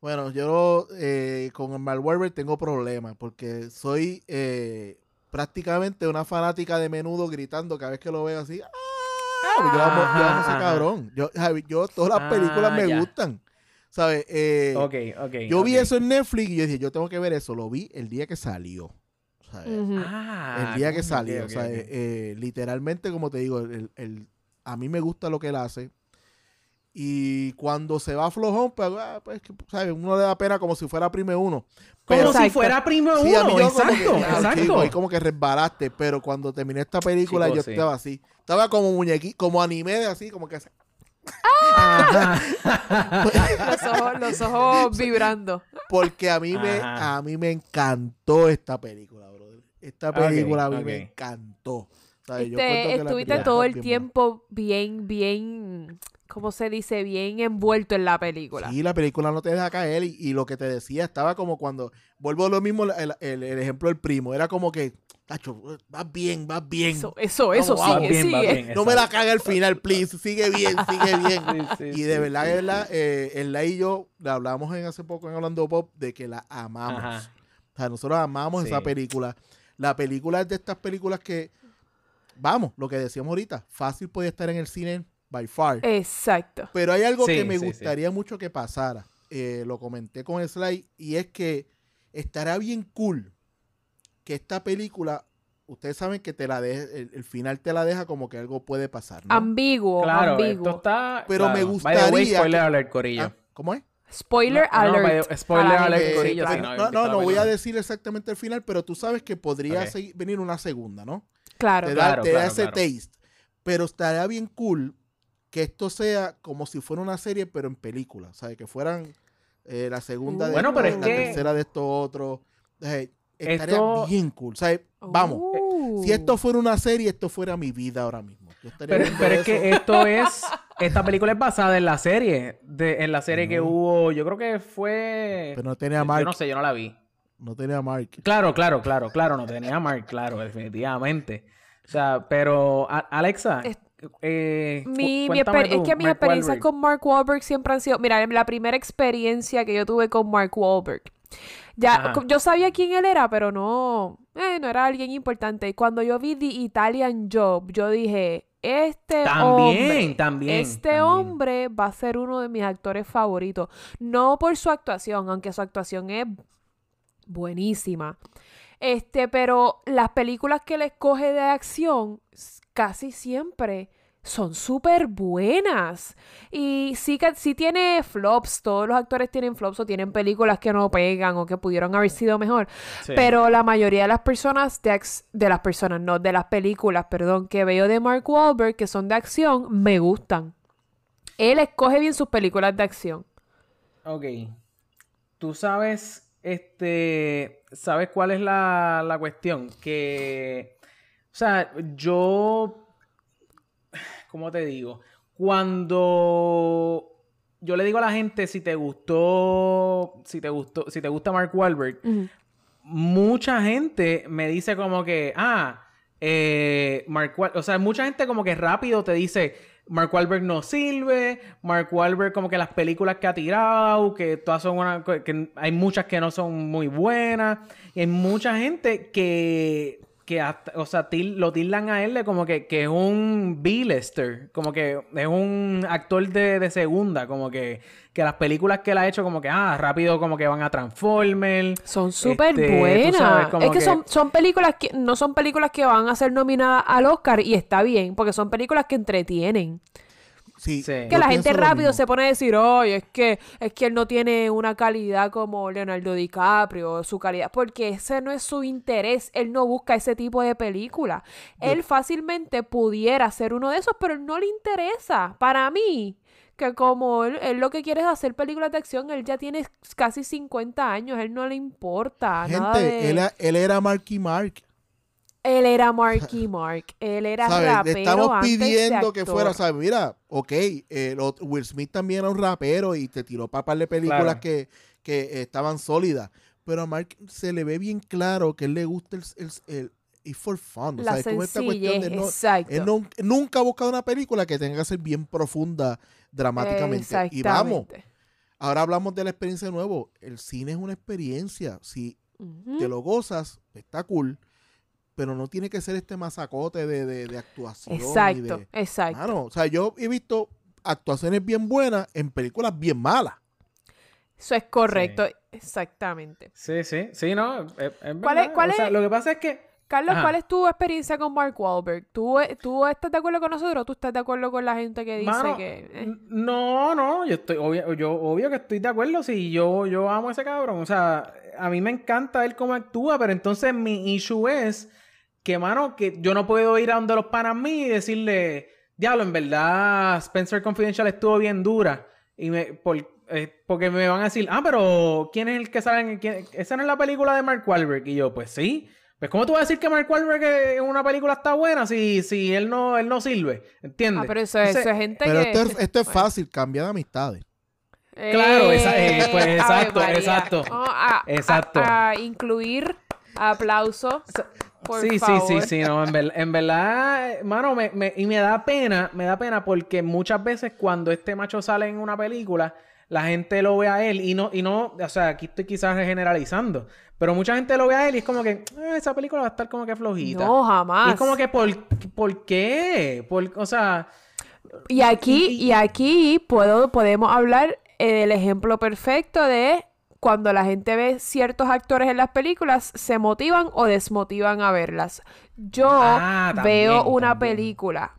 Bueno, yo eh, con el Mark Wahlberg tengo problemas porque soy eh, prácticamente una fanática de menudo gritando cada vez que lo veo así. ¡Ah! Yo amo, yo amo ese Ajá. cabrón. Yo, yo todas las Ah, películas me ya. gustan. ¿Sabes? Eh, Ok, ok. yo vi eso en Netflix y yo dije, yo tengo que ver eso. Lo vi el día que salió. ¿sabes? Ah, el día que salió. ok, o sea, ok. eh, literalmente, como te digo, el, el- a mí me gusta lo que él hace. Y cuando se va flojón, pues, ah, pues que, ¿sabes? uno le da pena como si fuera prime uno. Como Pero, si Exacto. fuera primo sí, a mí uno, yo como que, exacto, ah, exacto. chico, ahí como que resbalaste. Pero cuando terminé esta película, Chico, yo sí. estaba así. Estaba como muñequito, como anime de así, como que Los ojos, los ojos vibrando. Porque a mí me, Ajá. a mí me encantó esta película, brother. Esta película a mí me encantó. Este, estuviste todo el tiempo bien, bien, ¿cómo se dice? Bien envuelto en la película. Sí, la película no te deja caer y, y lo que te decía estaba como cuando, vuelvo a lo mismo, el, el- el ejemplo del primo, era como que, tacho, vas bien, vas bien. Eso, eso, eso Vamos, sigue, bien, sigue. bien. no me la caga al final, please, sigue bien, sigue bien. Sí, sí, y sí, de verdad, sí. de verdad, eh, Elda y yo la hablamos en hace poco en Hablando Pop de que la amamos. Ajá. O sea, nosotros amamos Sí. esa película. La película es de estas películas que, vamos, lo que decíamos ahorita, fácil podía estar en el cine by far. Exacto. Pero hay algo Sí, que me sí, sí. gustaría mucho que pasara. Eh, lo comenté con Sly y es que estará bien cool que esta película, ustedes saben que te la deje, el, el final te la deja como que algo puede pasar, ¿no? Ambiguo, Claro, ambiguo. esto está. Pero me claro. Way, gustaría spoiler que- alert, Corillo. Ah, ¿Cómo es? Spoiler No, no, alert. the- spoiler a la alert. Eh, Corillo, no, no, no, no, voy a decir exactamente el final, pero tú sabes que podría seguir- venir una segunda, ¿no? Claro. te da, Claro, te da claro, ese claro. taste. Pero estaría bien cool que esto sea como si fuera una serie, pero en película. ¿Sabes? Que fueran eh, la segunda de Bueno, esto, pero es la que- tercera de esto otro. Eh, estaría Esto- bien cool. ¿Sabes? Vamos. Uh. Si esto fuera una serie, esto fuera mi vida ahora mismo. Yo estaría Pero, es que esto es, esta película es basada en la serie. De, en la serie que hubo, yo creo que fue. Pero no tenía Yo Mark. no sé, yo no la vi. No tenía Mark. Claro, claro, claro, claro, no tenía Mark, claro, definitivamente. O sea, pero a- Alexa, Es- eh, Mi, mi exper- es tú, que mis experiencias con Mark Wahlberg siempre han sido. Mira, la primera experiencia que yo tuve con Mark Wahlberg. Ya, Ajá. yo sabía quién él era, pero no, eh, no era alguien importante. Y cuando yo vi The Italian Job, yo dije, este También, hombre, también, este también. hombre va a ser uno de mis actores favoritos. No por su actuación, aunque su actuación es buenísima. Este, pero las películas que él escoge de acción casi siempre son súper buenas. Y sí que sí tiene flops, todos los actores tienen flops o tienen películas que no pegan o que pudieron haber sido mejor. Sí. Pero la mayoría de las personas de, de las personas, no, de las películas, perdón, que veo de Mark Wahlberg que son de acción, me gustan. Él escoge bien sus películas de acción. Ok. Tú sabes, este, ¿sabes cuál es la, la cuestión? Que, o sea, yo, ¿cómo te digo? Cuando yo le digo a la gente si te gustó, si te gustó, si te gusta Mark Wahlberg, mucha gente me dice como que, ah, eh, Mark Wahl- o sea, mucha gente como que rápido te dice, Mark Wahlberg no sirve, Mark Wahlberg como que las películas que ha tirado, que todas son una, que hay muchas que no son muy buenas, y hay mucha gente que, que hasta- o sea, til- lo tildan a él de como que, que es un B-lister, como que es un actor de, de segunda, como que, que las películas que él ha hecho como que, ah, rápido como que van a Transformers. Son súper Este, buenas. sabes, es que, que- son, son películas que no son películas que van a ser nominadas al Oscar y está bien, porque son películas que entretienen. Sí, Sí. Que la gente rápido se pone a decir, oye, es que, es que él no tiene una calidad como Leonardo DiCaprio, su calidad, porque ese no es su interés, él no busca ese tipo de película. Él fácilmente pudiera ser uno de esos, pero él no le interesa. Para mí, que como él, él lo que quiere es hacer películas de acción, él ya tiene casi 50 años, él no le importa nada Gente, de... él, él era Marky Mark. Él era Marky Mark, él era ¿sabes? rapero Le estamos antes de pidiendo que actor. fuera, ¿sabes? Mira, ok, eh, lo- Will Smith también era un rapero y te tiró para par de películas Claro. que, que eh, estaban sólidas. Pero a Mark se le ve bien claro que él le gusta el, el, el- it's for fun. o La sea, es como esta cuestión de no, exacto. él no- nunca ha buscado una película que tenga que ser bien profunda dramáticamente. Y vamos, ahora hablamos de la experiencia de nuevo. El cine es una experiencia. Si te lo gozas, está cool. Pero no tiene que ser este masacote de, de, de actuación. Exacto, de- exacto. Mano, o sea, yo he visto actuaciones bien buenas en películas bien malas. Eso es correcto, exactamente. Sí, sí, sí, no. es- es ¿Cuál es- verdad. cuál O sea, es- lo que pasa es que. Carlos, Ajá. ¿cuál es tu experiencia con Mark Wahlberg? ¿Tú, ¿Tú estás de acuerdo con nosotros o tú estás de acuerdo con la gente que dice Mano, que... eh? No, no, yo estoy, obvio, yo, obvio que estoy de acuerdo, si yo, yo amo a ese cabrón, o sea, a mí me encanta él cómo actúa, pero entonces mi issue es que, mano, que yo no puedo ir a donde los panas míos y decirle, diablo, en verdad, Spencer Confidential estuvo bien dura, y me, por, eh, porque me van a decir, ah, pero, ¿quién es el que sale en, quién- esa no es la película de Mark Wahlberg? Y yo, pues sí, pues ¿cómo tú vas a decir que Mark Wahlberg en una película está buena si, si él no, él no sirve? ¿Entiendes? Ah, pero eso, es- Entonces, eso es gente Pero que... esto es, esto es fácil, cambia de amistades. Claro, esa- eh, pues, exacto, exacto. A- Exacto. A, a incluir aplausos, por sí, favor. sí, sí, sí, no, en, ver- en verdad, mano, me, me- y me da pena, me da pena porque muchas veces cuando este macho sale en una película, la gente lo ve a él y no, y no, o sea, aquí estoy quizás generalizando, pero mucha gente lo ve a él y es como que, "Ah, esa película va a estar como que flojita. No, jamás. Y es como que, ¿por, ¿por qué? Por, o sea, Y aquí, Y- y- y aquí puedo, podemos hablar eh, del ejemplo perfecto de cuando la gente ve ciertos actores en las películas, se motivan o desmotivan a verlas. Yo Ah, veo una también. película,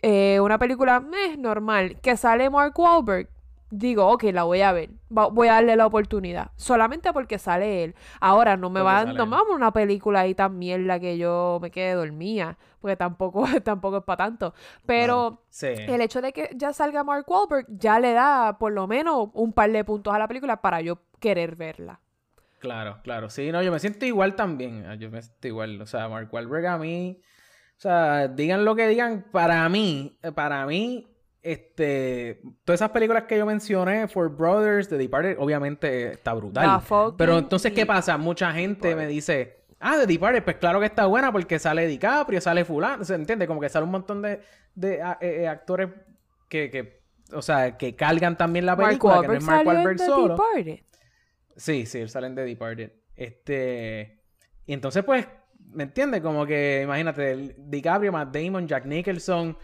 eh, una película eh, normal, que sale Mark Wahlberg. Digo, ok, la voy a ver. Va- voy a darle la oportunidad. Solamente porque sale él. Ahora, no me Porque va sale no vamos a una película ahí tan mierda que yo me quede dormida. Porque tampoco, tampoco es para tanto. Pero sí. el hecho de que ya salga Mark Wahlberg ya le da por lo menos un par de puntos a la película para yo querer verla. Claro, claro. Sí, no, yo me siento igual también. Ah, Yo me siento igual. O sea, Mark Wahlberg a mí... O sea, digan lo que digan, para mí, eh, para mí, este, todas esas películas que yo mencioné, For Brothers, The Departed, obviamente está brutal. Pero entonces, ¿qué pasa? Mucha gente me dice, ah, The Departed, pues claro que está buena porque sale DiCaprio, sale fulano, ¿se entiende? Como que sale un montón de, de a- eh, eh, actores que, que, o sea, que cargan también la Mark película, que no es Mark Wahlberg solo. Departed. Sí, sí, salen de Departed. Este. Y entonces, pues, ¿me entiendes? Como que, imagínate, DiCaprio, Matt Damon, Jack Nicholson,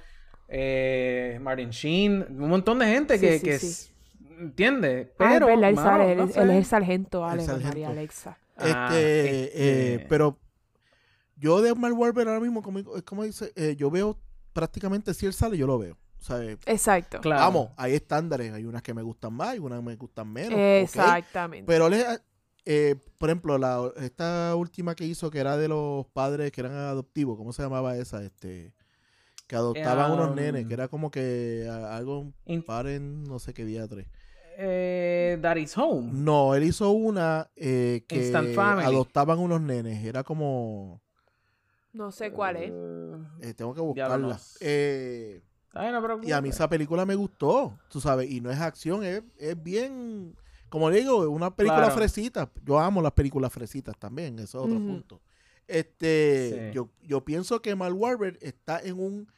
eh, Martin Sheen, un montón de gente Sí, que, sí, que sí. es- ¿entiendes? Ah, es Pero, verdad, él, no es- sé. él es el sargento, Ale, sargento. María Alexa. Ah, este, este- eh, pero yo de Mark Wahlberg ahora mismo, como, como dice, eh, yo veo prácticamente si él sale, yo lo veo. O sea, Exacto. Claro. vamos, hay estándares, hay unas que me gustan más, hay unas que me gustan menos. Exactamente. Pero él es, eh, por ejemplo, la, esta última que hizo que era de los padres que eran adoptivos, ¿cómo se llamaba esa? Este, que adoptaban unos Um, nenes, que era como que algo, In- paren, no sé qué día tres. Eh, That is Home. No, él hizo una eh, que Instant Family. adoptaban unos nenes, era como, no sé cuál es. eh, tengo que buscarla. Eh, Ay, no, pero- Y a mí esa película me gustó, tú sabes, y no es acción, es, es bien, como le digo, una película Claro. fresita. Yo amo las películas fresitas también, eso es otro punto. Este, Sí. yo, yo pienso que Mark Wahlberg está en un,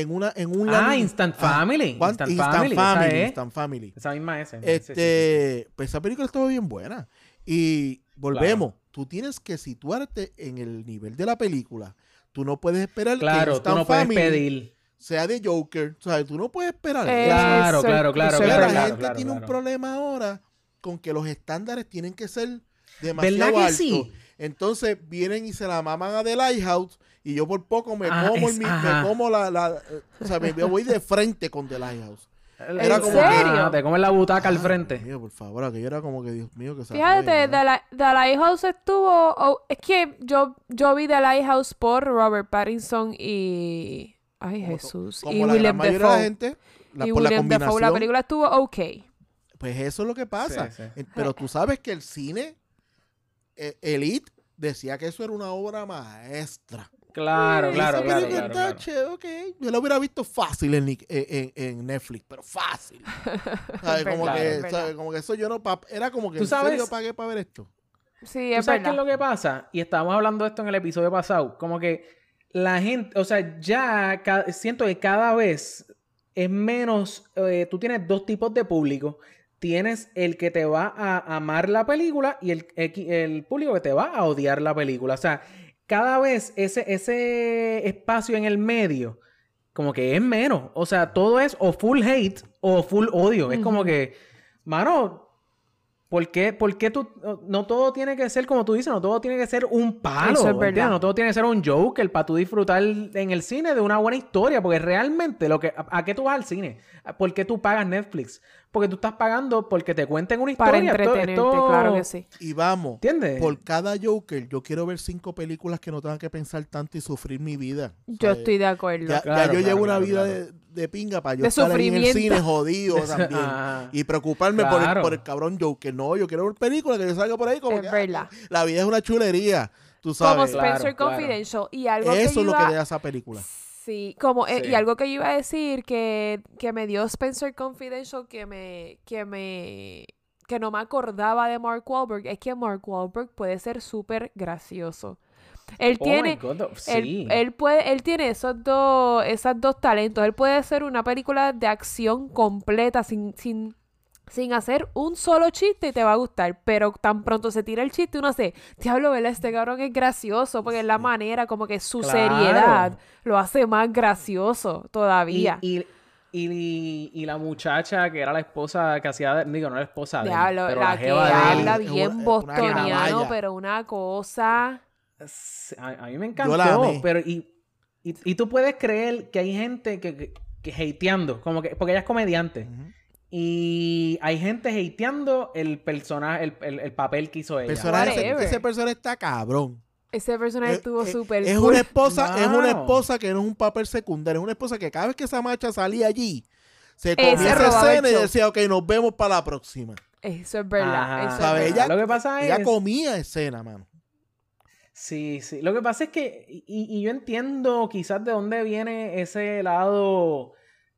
en una, en un Ah, lane- Instant Ah, Family. ¿cuán- Instant, Instant Family. Family, esa, es. Instant Family. Esa misma es. Este, pues esa película estuvo bien buena. Y volvemos, tú tienes que situarte en el nivel de la película. Tú no puedes esperar que Claro, tú Instant no puedes Family pedir. sea de Joker. O sea, tú no puedes esperar Eh, eso. Claro, Eso- claro, claro, eso Pero claro, la claro, gente claro, tiene un claro. problema ahora con que los estándares tienen que ser demasiado ¿Verdad que altos. sí? Entonces vienen y se la maman a The Lighthouse y yo por poco me Ah, como, es- mi- me como la, la- o sea, me, me voy de frente con The Lighthouse. Era como serio? Ah, te comes la butaca al Ah, frente. Dios mío, por favor, aquello era como que Dios mío que se Fíjate, The, The Lighthouse estuvo... oh, es que yo, yo vi The Lighthouse por Robert Pattinson y... Ay, Como Jesús. Como y la gran William mayoría de la gente, la, y por la William. La combinación, película estuvo ok. pues eso es lo que pasa. Sí, sí. Pero tú sabes que el cine eh, Elite decía que eso era una obra maestra. Claro, Y claro, claro, claro. Yo la hubiera visto fácil en, Nic- en, en- Netflix, pero fácil. ¿Sabes? Como, verdad, que, es verdad. ¿sabes? como que eso yo no... pa- era como que Tú en serio sabes- pagué para ver esto. Sí, ¿Tú es sabes qué es lo que pasa? Y estábamos hablando de esto en el episodio pasado. Como que la gente, o sea, ya siento que cada vez es menos. eh, tú tienes dos tipos de público. Tienes el que te va a amar la película y el público que te va a odiar la película. O sea, cada vez ese, ese espacio en el medio, como que es menos. O sea, todo es o full hate o full odio. Es como que, mano, ¿Por qué, por qué tú, no todo tiene que ser como tú dices, no todo tiene que ser un palo, Eso es verdad. no todo tiene que ser un joke para tú disfrutar en el cine de una buena historia, porque realmente lo que, ¿a, a qué tú vas al cine? ¿Por qué tú pagas Netflix? Porque tú estás pagando porque te cuenten una Para historia. Esto- entretenerte, esto- claro que sí. Y vamos, ¿Entiendes? por cada Joker, yo quiero ver cinco películas que no tengan que pensar tanto y sufrir mi vida. Yo estoy de acuerdo. Ya, yo claro, llevo una vida claro. de, de pinga para yo De estar en el cine jodido también. Ah. Y preocuparme por, el, por el cabrón Joker. No, yo quiero ver películas que yo salga por ahí como Es que, ah, verdad. la vida es una chulería. Tú Como sabes. Claro, Spencer claro. Confidential. Y algo que Eso yo es lo iba- que le da esa película. Sí, como, eh, Sí. y algo que yo iba a decir que, que me dio Spencer Confidential que me, que me, que no me acordaba de Mark Wahlberg, es que Mark Wahlberg puede ser súper gracioso. Él Oh tiene, God, él, sí. él puede, él tiene esos dos, esas dos talentos. Él puede hacer una película de acción completa sin, sin, sin hacer un solo chiste y te va a gustar. Pero tan pronto se tira el chiste, uno hace, diablo, ¿verdad? Este cabrón es gracioso. Porque es la manera, como que su Claro. seriedad lo hace más gracioso Y, todavía. y, y, y la muchacha que era la esposa que hacía, digo, no la esposa de él, Diablo, pero la, la que él. habla bien una bostoniano, pero una cosa. A, a mí me Yo la encantó, amé. pero y, y, y tú puedes creer que hay gente que, que, que hateando, como que, porque ella es comediante. Y hay gente hateando el personaje, el, el, el papel que hizo ella. Personaje, ese, personaje está cabrón. Ese personaje Es- estuvo es- súper Es cool. una esposa, es una esposa que no es un papel secundario, es una esposa que cada vez que esa macha salía allí, se comía Ese esa escena y decía, ok, nos vemos para la próxima. Eso es verdad. Ajá. eso es. Ella- Lo que pasa Ella es... comía escena, mano. Sí, sí. Lo que pasa es que, y, y yo entiendo quizás de dónde viene ese lado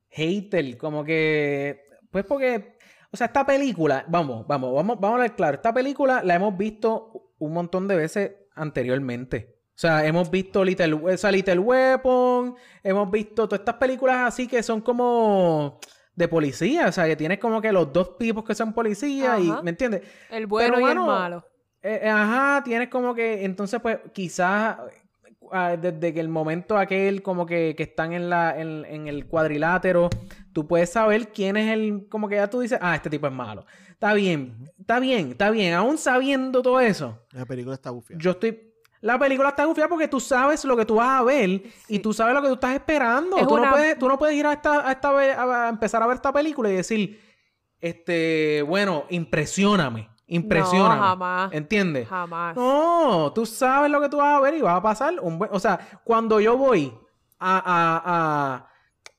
hater, como que, pues porque, o sea, esta película, vamos, vamos, vamos, vamos a ver claro, esta película la hemos visto un montón de veces anteriormente. O sea, hemos visto Little, esa Little Weapon, hemos visto todas estas películas así que son como de policía, o sea, que tienes como que los dos tipos que son policías y. ¿me entiendes? El bueno Pero, y el malo. Eh, eh, ajá, tienes como que, entonces pues quizás ah, desde que el momento aquel como que, que están en, la, en, en el cuadrilátero, tú puedes saber quién es el, como que ya tú dices, ah, este tipo es malo. Está bien, está bien, está bien, aún sabiendo todo eso, La película está bufia. yo estoy... La película está gufiada porque tú sabes lo que tú vas a ver y tú sabes lo que tú estás esperando. Es Tú, una- no puedes, tú no puedes ir a, esta, a, esta a empezar a ver esta película y decir, este, bueno, impresioname, impresioname. No, jamás. ¿Entiendes? Jamás. No, tú sabes lo que tú vas a ver y vas a pasar un buen... O sea, cuando yo voy a, a,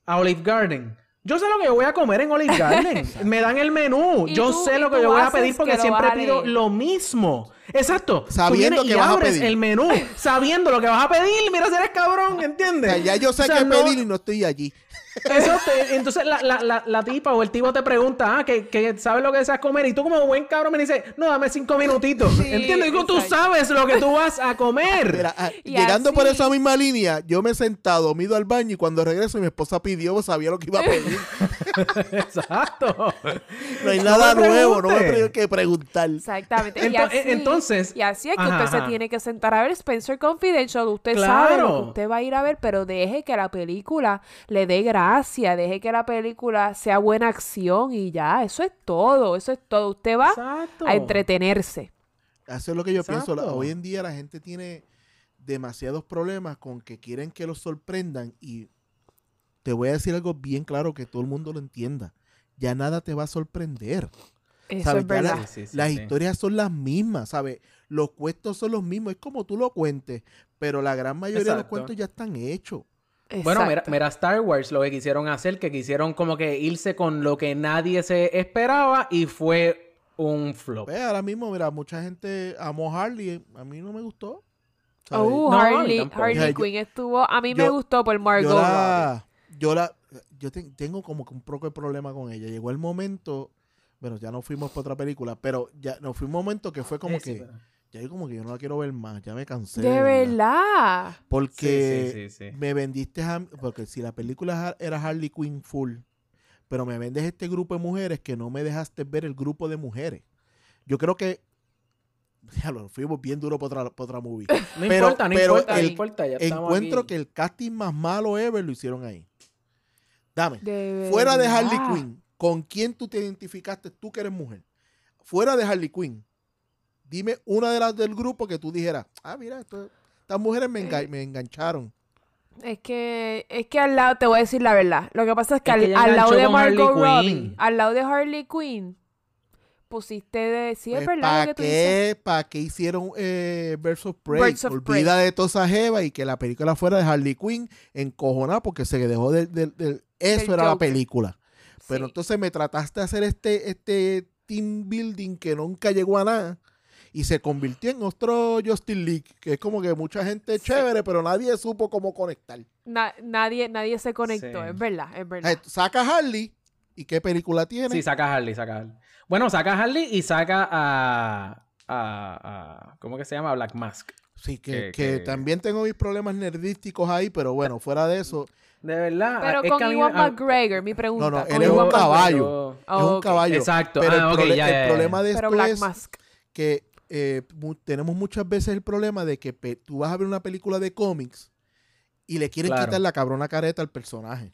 a, a Olive Garden, yo sé lo que yo voy a comer en Olive Garden. Me dan el menú. Yo tú- sé lo que yo voy a pedir porque siempre pido lo mismo. Exacto. Sabiendo que y vas a pedir. el menú, sabiendo lo que vas a pedir. Mira si eres cabrón, O ¿entiendes? sea, ya yo sé O sea, qué no- pedir y no estoy allí. Eso te- entonces la, la, la, la tipa o el tipo te pregunta, ah, que, que sabes lo que deseas comer. Y tú como buen cabrón me dices, no, dame cinco minutitos. Sí, ¿Entiendes? Y tú sabes lo que tú vas a comer. Mira, ah, Y llegando por esa misma línea, yo me he sentado, me he ido al baño y cuando regreso mi esposa pidió, sabía lo que iba a pedir. Exacto. No hay No nada nuevo, no me tengo que preguntar. Exactamente. y, así, entonces- y así es que Ajá, usted se tiene que sentar a ver Spencer Confidential. Usted sabe lo que usted va a ir a ver, pero deje que la película le dé gracia, deje que la película sea buena acción y ya. Eso es todo, eso es todo. Usted va Exacto. a entretenerse. Eso es lo que yo pienso. Hoy en día la gente tiene demasiados problemas con que quieren que los sorprendan y te voy a decir algo bien claro que todo el mundo lo entienda. Ya nada te va a sorprender. Eso ¿sabes? es la- verdad. Sí, sí, sí, las sí. historias son las mismas, ¿sabes? Los cuentos son los mismos. Es como tú lo cuentes, pero la gran mayoría de los cuentos ya están hechos. Bueno, mira, mira Star Wars lo que quisieron hacer, que quisieron como que irse con lo que nadie se esperaba y fue un flop. Ahora mismo, mira, mucha gente amó Harley. A mí no me gustó. ¿sabes? Oh, No, Harley. Harley Quinn estuvo. A mí me gustó por Margot yo la, yo la, yo te- tengo como que un poco de problema con ella. Llegó el momento, bueno, ya no fuimos para otra película, pero ya no fue un momento que fue como Sí, sí, que, pero- ya yo como que yo no la quiero ver más, ya me cansé. De verdad. Porque Sí, sí, sí, sí. me vendiste, a- porque si la película era Harley Quinn full, pero me vendes este grupo de mujeres que no me dejaste ver el grupo de mujeres. Yo creo que, ya lo fuimos bien duro por otra, por otra movie. No Pero- importa, no pero importa, el- no importa. Ya Encuentro aquí. que el casting más malo ever lo hicieron ahí. Dame. De Fuera de Harley. Quinn, ¿con quién tú te identificaste tú que eres mujer? Fuera de Harley Quinn, dime una de las del grupo que tú dijeras, ah, mira, esto- estas mujeres me, Eh, me engancharon. Es que, es que al lado, te voy a decir la verdad. Lo que pasa es que, Es que al, lado de Margot Robbie, Quinn. al lado de Harley Quinn, pusiste de. Sí, es verdad lo ¿Para que tú dices. qué, hicieron eh, Birds of Prey? Birds of Olvida de toda esa jeva y que la película fuera de Harley Quinn encojonada porque se dejó del... del- eso era la película. Pero Sí. entonces me trataste de hacer este, este team building que nunca llegó a nada y se convirtió en otro Justin League, que es como que mucha gente chévere, pero nadie supo cómo conectar. Na- nadie, nadie se conectó, Sí. es verdad, es verdad. sea, saca a Harley y qué película tiene. Sí, saca a Harley, saca a Harley. Bueno, saca a Harley y saca a... a, a- ¿Cómo que se llama? Black Mask. Sí, que, que- que que- también tengo mis problemas nerdísticos ahí, pero bueno, fuera de eso, De verdad. Pero es con que Iwan McGregor, mi pregunta. No, no, él es un caballo. Oh, es un ok. caballo. Exacto. Pero Ah, el, ok, prole- ya, el ya, ya. problema de Pero esto Black es Mask. que eh, mu- tenemos muchas veces el problema de que tú vas a ver una película de cómics y le quieren Claro. quitar la cabrona careta al personaje.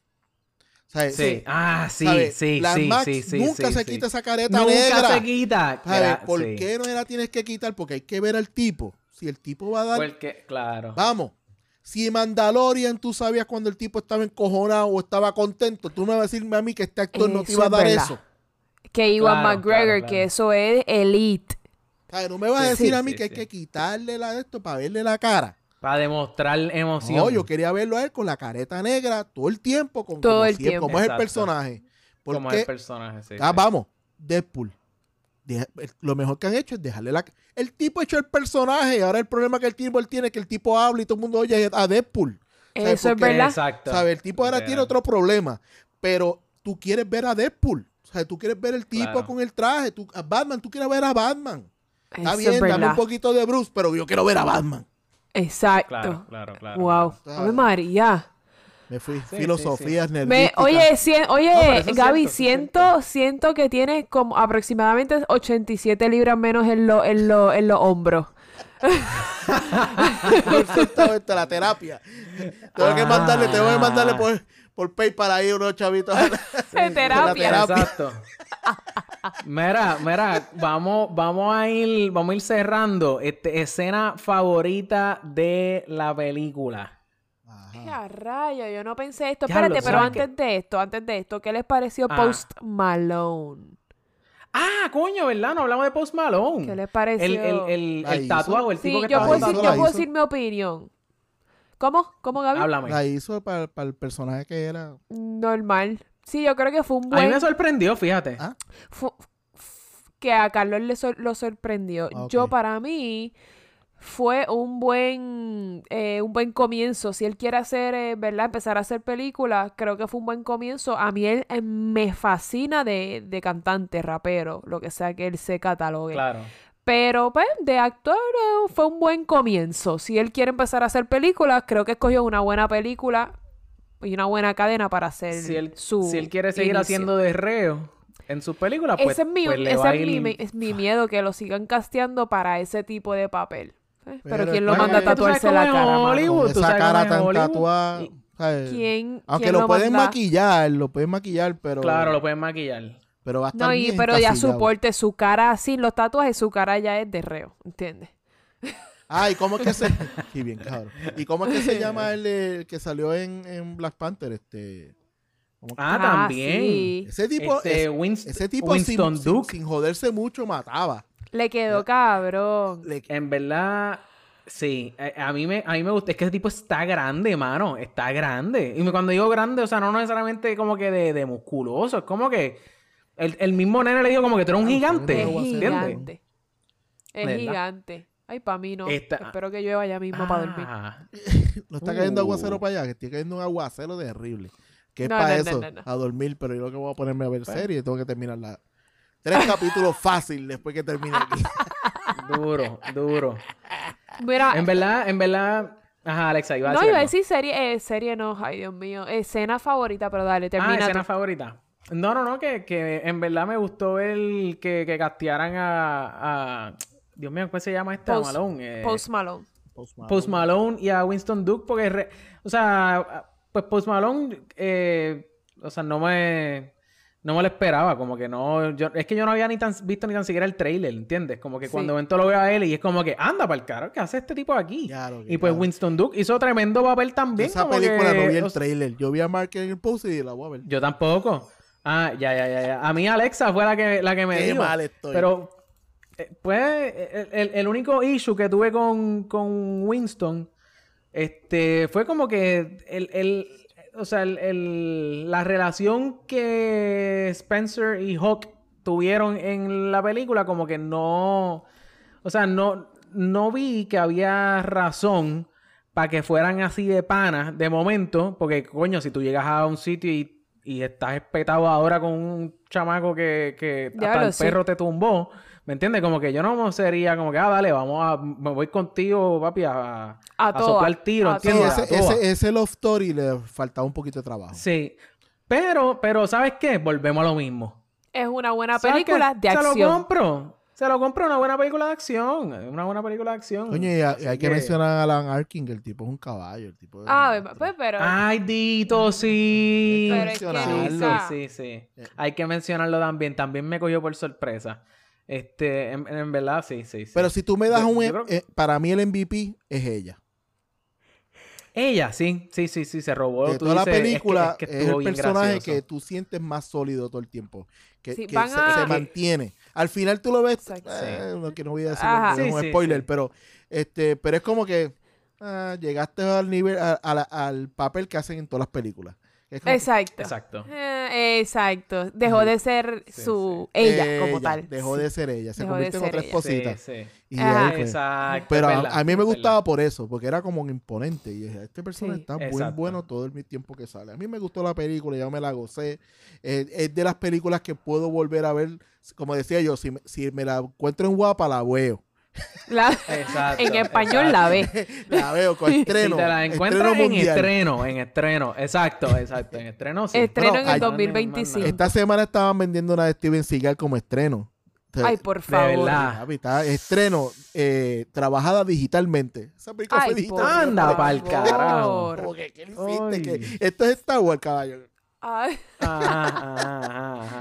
O sea, Sí. Ah, sí, ¿sabes? sí, sí, Max sí, sí. nunca sí, se sí. quita esa careta Nunca negra. se quita. ¿Sabes? ¿Por sí. qué no la tienes que quitar? Porque hay que ver al tipo. Si el tipo va a dar... Porque, claro. Vamos. Si Mandalorian tú sabías cuando el tipo estaba encojonado o estaba contento, tú me vas a decir a mí que este actor no te iba a dar verdad. eso. Que Iwan Claro, McGregor, claro, claro. que eso es elite. ¿Sabes? No me vas a decir sí, a mí sí, que hay que quitarle la de esto para verle la cara. Para demostrar emoción. No, yo quería verlo a él con la careta negra todo el tiempo, con Todo como, el tiempo. como es el Exacto. personaje. Como Porque, el personaje, sí. ah, sí. vamos, Deadpool. Deja- lo mejor que han hecho es dejarle la... El tipo ha hecho el personaje, ahora el problema que el tipo él tiene es que el tipo habla y todo el mundo oye a Deadpool. ¿Sabes? Eso es Porque- verdad. Exacto. ¿Sabes? El tipo ahora tiene otro problema. pero tú quieres ver a Deadpool. O sea, tú quieres ver el tipo Claro. con el traje. Tú, a Batman, tú quieres ver a Batman. Está Eso bien, es dame un poquito de Bruce, pero yo quiero ver a Batman. Exacto. Claro, claro, claro. Wow. claro. Ave María. Me fui. Sí, Filosofías Me, nerdísticas. oye, cien- oye, No, Gaby, es siento, siento que tienes como aproximadamente 87 libras menos en, lo- en, lo- en los hombros. Exactamente, la terapia. Tengo que mandarle, tengo que mandarle Ah. por, por PayPal ahí unos chavitos. De terapia. terapia. Exacto. Mira, mira, vamos, vamos a ir, vamos a ir cerrando. Este, escena favorita de la película. ¡Qué a rayo! Yo no pensé esto. Espérate, pero antes de esto, antes de esto, ¿qué les pareció Ah. Post Malone? Ah, coño, ¿verdad? No hablamos de Post Malone. ¿Qué les pareció? El, el, el, el tatuado, el Sí, tipo que yo puedo, decir, yo puedo decir mi opinión. ¿Cómo? ¿Cómo, Gaby? Háblame. La hizo para, para el personaje que era. Normal. Sí, yo creo que fue un A mí buen... me sorprendió, fíjate. Ah. que a Carlos le sor- lo sorprendió. Ah. Yo, para mí, fue un buen, eh, un buen comienzo. Si él quiere hacer, eh, ¿verdad? Empezar a hacer películas, creo que fue un buen comienzo. A mí él eh, me fascina de, de cantante, rapero, lo que sea que él se catalogue. Claro. Pero, pues, de actor eh, fue un buen comienzo. Si él quiere empezar a hacer películas, creo que escogió una buena película y una buena cadena para hacer Si él, su si él quiere seguir inicio. haciendo de reo en sus películas, pues, ese es mi, pues ese es mi, ir- mi- es mi miedo, que lo sigan casteando para ese tipo de papel. ¿eh? Pero, Pero ¿quién lo manda a tatuarse la cara? Hollywood. Esa sabes cara tan tatuada. ¿Quién, Aunque quién lo, lo pueden manda? maquillar, lo pueden maquillar, pero. Claro, lo pueden maquillar. Pero va a estar No, y, bien pero ya su porte, su cara, sin los tatuajes, su cara ya es de reo, ¿entiendes? Ah, ¿y cómo es que se. Sí, bien, cabrón. ¿Y cómo es que se llama el, el que salió en, en Black Panther? Este. ¿cómo que- Ah, también. sí. Ese tipo. Este, es- Winst- ese tipo sin, Winston sin- Duke. sin joderse mucho mataba. Le quedó cabrón. Le- En verdad, sí. A, a mí me, a mí me gusta. Es que ese tipo está grande, mano. Está grande. Y cuando digo grande, o sea, no necesariamente como que de, de musculoso. Es como que el, el mismo nene le dijo como que tú eres un Ah, gigante. Es ¿entiendes? gigante. Es ¿Verdad? gigante. Ay, para mí no. Esta- Espero que llueva ya mismo para dormir. Ah, No está cayendo Uh. aguacero para allá, que está cayendo un aguacero terrible. Que es No, para no, no, eso, no, no. a dormir, pero yo lo que voy a ponerme a ver serie, tengo que terminar la... Tres capítulos fácil después que termine aquí. duro, duro. Mira, En verdad, en verdad. Ajá, Alexa, iba a no, decir. iba a decir serie, eh, serie no, ay Dios mío. Escena favorita, pero dale, Ah, termina. escena tú. favorita. No, no, no, que, que en verdad me gustó el que, que castearan a, a- Dios mío, ¿cómo se llama esta? Post- Malone. eh, Post Malone. Post Malone y a Winston Duke, porque, re- o sea, pues Post Malone, eh, o sea, no me, no me lo esperaba, como que no, yo, es que yo no había ni tan, visto ni tan siquiera el trailer, ¿entiendes? Como que Sí. cuando evento lo veo a él y es como que, anda para el caro, ¿qué hace este tipo aquí? Que y pues. Winston Duke hizo tremendo papel también. Esa como película que, no vi o el sea, trailer. Yo vi a Mark en el post y la voy a ver. Yo tampoco. Ah, ya, ya, ya, ya. A mí Alexa fue la que, la que me Qué dijo. mal estoy. Pero, pues, el, el- el único issue que tuve con, con Winston, este, fue como que el, el- o sea, el- el- la relación que Spencer y Hawk tuvieron en la película, como que no, o sea, no, no vi que había razón para que fueran así de panas de momento, porque coño, si tú llegas a un sitio y, y estás espetado ahora con un chamaco que, que hasta el sí. perro te tumbó, ¿me entiendes? Como que yo no sería como que, ah, dale, vamos a, me voy contigo, papi, a, A a soplar tiro, ese, ese, ese Love Story le faltaba un poquito de trabajo. Sí. Pero, pero, ¿sabes qué? Volvemos a lo mismo. Es una buena ¿Sabes película de Se lo acción. compro. Se lo compro una buena película de acción. Una buena película de acción. Coño, y, a- y hay que mencionar a Alan Arkin, que el tipo es un caballo. El tipo Ah, monstruo. pues, pero. Ay, Dito, sí. Pero es que mencionarlo. Sí, sí, sí, sí. Hay que mencionarlo también. También me cogió por sorpresa. Este, en, en verdad, sí, sí, sí. Pero si tú me das Yo- un... yo creo- eh, para mí el MVP es ella. Ella, sí, sí, sí, sí, se robó. de Tú toda la dices, es que- película es, que es, estuvo el personaje gracioso. que tú sientes más sólido todo el tiempo. Que, Sí, que van se, a- se Que- mantiene. Al final tú lo ves... Exacto. eh, no, que no voy a decir un Sí, sí, spoiler, sí. pero este pero es como que ah, llegaste al nivel a- a la- al papel que hacen en todas las películas. Exacto. Exacto. Eh, exacto. Dejó de ser su ella como tal. Dejó Sí. de ser ella. Se Dejó de convierte en ser otra ella. esposita. Sí, sí. Y Ajá. ahí fue. Exacto. Pero a, a mí me gustaba verdad. por eso, porque era como un imponente. Y dije, este personaje Sí. está muy bueno todo el tiempo que sale. A mí me gustó la película, ya me la gocé. Eh, es de las películas que puedo volver a ver. Como decía yo, si me, si me la encuentro en guapa, la veo. La- Exacto, en español la ve. La veo con Si estreno. te la encuentras estreno en mundial. estreno, en estreno. Exacto, exacto. En estreno sí. Estreno Bueno, en el ay, 2025. Esta semana estaban vendiendo una de Steven Seagal como estreno. Ay, por De favor. verdad. papi, está estreno eh, trabajada digitalmente. Esa película Ay, fue digital. Anda pa'l carajo. Como que, ¿qué le hiciste? Que esto es Star Wars, caballo.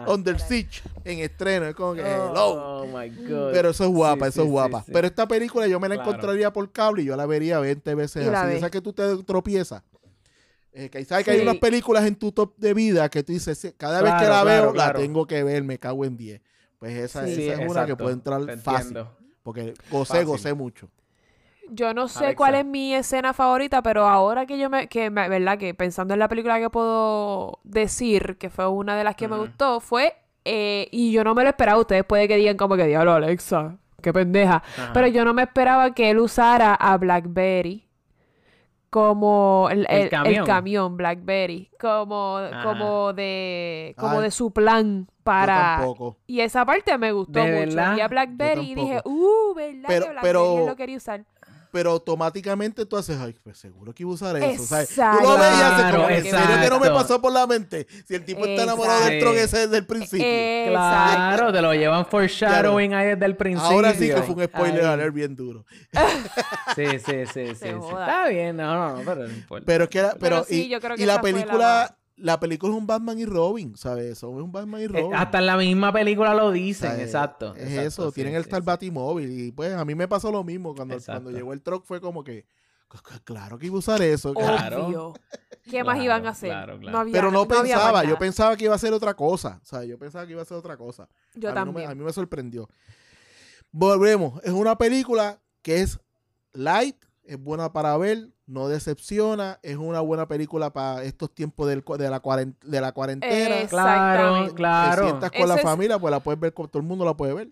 Under Siege en estreno. Es como que, hello. Oh my god. Pero eso es guapa, Sí, eso sí, es guapa. sí, sí. Pero esta película yo me la Claro. encontraría por cable y yo la vería 20 veces Y la así. Esa que tú te tropiezas. Eh, que sabes que hay unas películas en tu top de vida que tú dices, "Sí, cada vez que la claro, veo, claro. la tengo que ver, me cago en 10. Pues esa, Sí. esa Sí, es una que puede entrar Te fácil. Porque gocé, Fácil. gocé mucho. Yo no sé Alexa. cuál es mi escena favorita, pero ahora que yo me, que me- verdad que pensando en la película que puedo decir que fue una de las que me gustó fue eh, y yo no me lo esperaba. Ustedes puede que digan como que diablo Alexa, qué pendeja. Ajá. Pero yo no me esperaba que él usara a Blackberry como el, El el- el camión. camión Blackberry como Ajá. como de como Ay, de su plan para tampoco. y esa parte me gustó ¿De mucho verdad? vi a Blackberry y dije uh verdad Pero- que Blackberry pero- lo quería usar Pero automáticamente tú haces, ay, pues seguro que iba a usar eso. ¿sabes? Tú Exacto. lo ves y haces como, Claro, ¿en serio que no me exacto. pasó por la mente? Si el tipo está enamorado del Exacto. tron ese desde el principio. Exacto. Claro, te lo llevan foreshadowing ahí desde el principio. Ahora sí que fue un spoiler alert bien duro. Sí, sí, sí, sí. Está bien, no, no, no, pero no importa. Pero es que era- pero, sí, y, yo creo que y la esa fue la película, la película es un Batman y Robin, ¿sabes? Eso es un Batman y Eh, Robin. hasta en la misma película lo dicen, ¿sabes? exacto. Es exacto, eso, sí, tienen sí, el tal sí. Batimóvil. Y pues a mí me pasó lo mismo cuando, Exacto. cuando llegó el truck fue como que, claro que iba a usar eso. claro. Claro. Obvio. ¿Qué más Claro, iban a hacer? claro, claro. No había- Pero no, pensaba, yo pensaba que iba a ser otra cosa. O sea, yo pensaba que iba a ser otra cosa. Yo a mí no me- también. a mí me sorprendió. Volvemos. Es una película que es light, es buena para ver, no decepciona, es una buena película para estos tiempos del de, la de la cuarentena. Claro, Exactamente. Te claro. sientas con la es- familia, pues la puedes ver, todo el mundo la puede ver.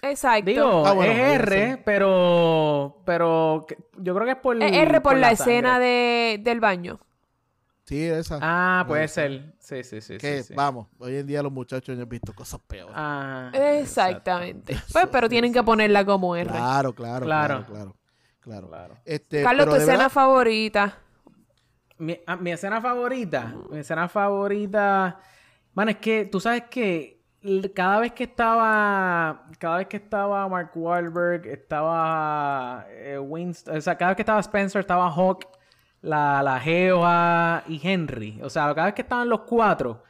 Exacto. Digo, Ah, bueno, es R, pero, pero yo creo que es por, Es R por, la, escena de, del baño. Sí, esa. Ah, puede ser. Sí, sí, sí. que sí, sí. vamos, hoy en día los muchachos han visto cosas peores. Ah, Exactamente. Pues, pero tienen que ponerla como R. claro, claro, claro, Claro. claro, claro. Claro. Este, Carlos, pero tu escena verdad, favorita. Mi, ah, mi escena favorita, mi escena favorita, man, es que tú sabes que cada vez que estaba, cada vez que estaba Mark Wahlberg, estaba eh, Winston, o sea, cada vez que estaba Spencer, estaba Hawk, la, la Geo y Henry, o sea, cada vez que estaban los cuatro,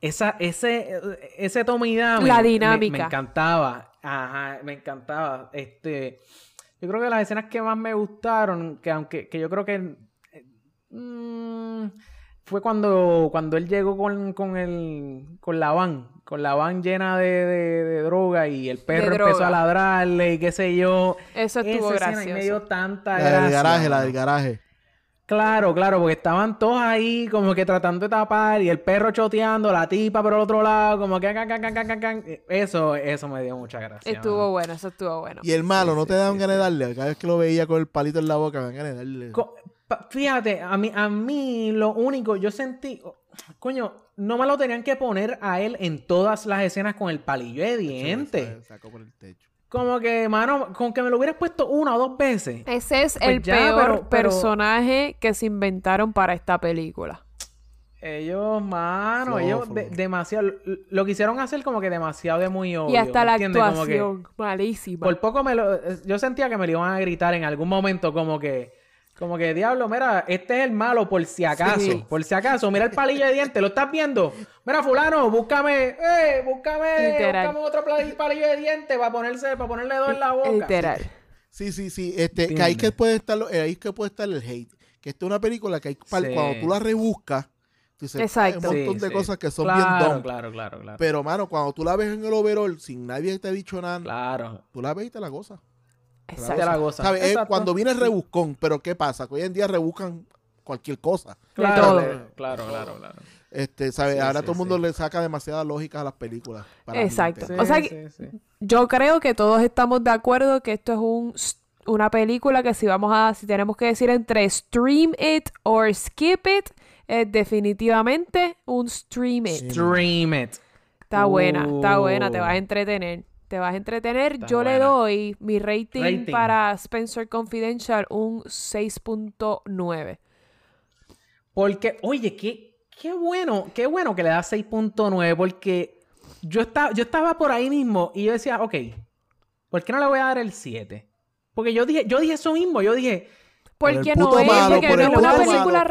esa, ese, ese Tommy Dami La me- Me, dinámica. encantaba, ajá, me encantaba, este, yo creo que las escenas que más me gustaron, que aunque, que yo creo que Mm, fue cuando, cuando él llegó con, con, el, con la van, con la van llena de, de- de droga y el perro empezó a ladrarle y qué sé yo. Eso estuvo Esa escena ahí me dio gracioso. tanta la del gracia, garaje, la del garaje. Claro, claro, porque estaban todos ahí como que tratando de tapar y el perro choteando, la tipa por el otro lado, como que... can, can, can, can, can, can. Eso, eso me dio mucha gracia. Estuvo bueno, eso estuvo bueno. Y el malo, Sí, ¿no sí, te daban sí, ganas de darle? Cada vez que lo veía con el palito en la boca, me daban ganas de darle. Co- Fíjate, a mí, a mí lo único, yo sentí, coño, no me lo tenían que poner a él en todas las escenas con el palillo de dientes. Sacó por el techo. Como que, mano, con que me lo hubieras puesto una o dos veces. Ese es Pues el ya, peor pero- pero- personaje que se inventaron para esta película. Ellos, mano, ellos de- demasiado, lo quisieron hacer como que demasiado de muy obvio. y hasta la ¿entiendes? Como que actuación, malísima. por poco me lo, yo sentía que me lo iban a gritar en algún momento como que, como que, diablo, mira, este es el malo por si acaso, Sí. por si acaso, mira el palillo de dientes, ¿lo estás viendo? Mira, fulano, búscame, eh, búscame, Literal. búscame otro pal- palillo de dientes para ponerse, para ponerle dos en la boca. Literal. Sí, sí, sí. Este, que ahí que puede estar, lo- eh, ahí que puede estar el hate. Que esta es una película que hay, Sí. cuando tú la rebuscas, tú dices, Exacto. hay un montón Sí, de sí. cosas que son claro, bien dumb. Claro, claro, claro. Pero, mano, cuando tú la ves en el overall, sin nadie te ha dicho nada, Claro. tú la ves y te la gozas. Exacto. Te la gozas. ¿Sabes? Es Exacto. cuando viene el rebuscón, pero ¿qué pasa? Que hoy en día rebuscan cualquier cosa. Claro, claro, claro, claro. Este, ¿sabes? Sí, Ahora sí, todo el mundo sí. le saca demasiada lógica a las películas. para Exacto. O sea Sí, que-. Yo creo que todos estamos de acuerdo que esto es un, una película que si vamos a, si tenemos que decir entre stream it or skip it, es definitivamente un stream it. Stream it. Está buena, está buena, te Uh. vas a entretener. Te vas a entretener. Está Yo le doy mi rating, Rating. para Spencer Confidential un 6.9. Porque, oye, qué, qué bueno, qué bueno que le da 6.9 porque yo estaba, yo estaba por ahí mismo y yo decía, ok, ¿por qué no le voy a dar el 7? Porque yo dije, yo dije eso mismo, yo dije, Por Porque no es, malo, porque por no es una película.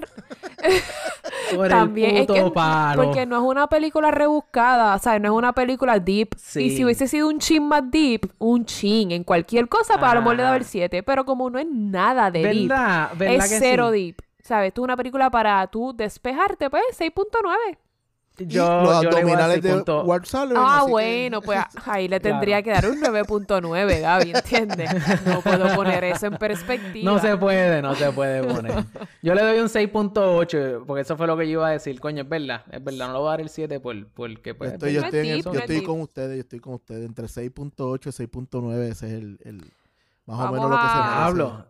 por También el es que palo. porque no es una película rebuscada, o sea, no es una película deep. Sí. Y si hubiese sido un chin más deep, un chin en cualquier cosa, para lo mejor le daba el Ajá. 7, pero como no es nada de deep, ¿Verdad? ¿Verdad es que cero sí? deep. ¿Sabes? Tú una película para tú despejarte, pues 6.9. Y Yo, los a dar abdominales de 6.9. Ward Sullivan, Ah, así que- bueno, pues ahí le Claro. tendría que dar un 9.9, Gaby, ¿entiendes? No puedo poner eso en perspectiva. No se puede, no se puede poner. Yo le doy un 6.8, porque eso fue lo que yo iba a decir. Coño, es verdad, es verdad, no le voy a dar el 7 por, porque pues... Estoy- yo no es estoy, deep, yo no es estoy con ustedes, yo estoy con ustedes. Entre 6.8 y 6.9, ese es el, el- más o menos lo que se merece. Diablo.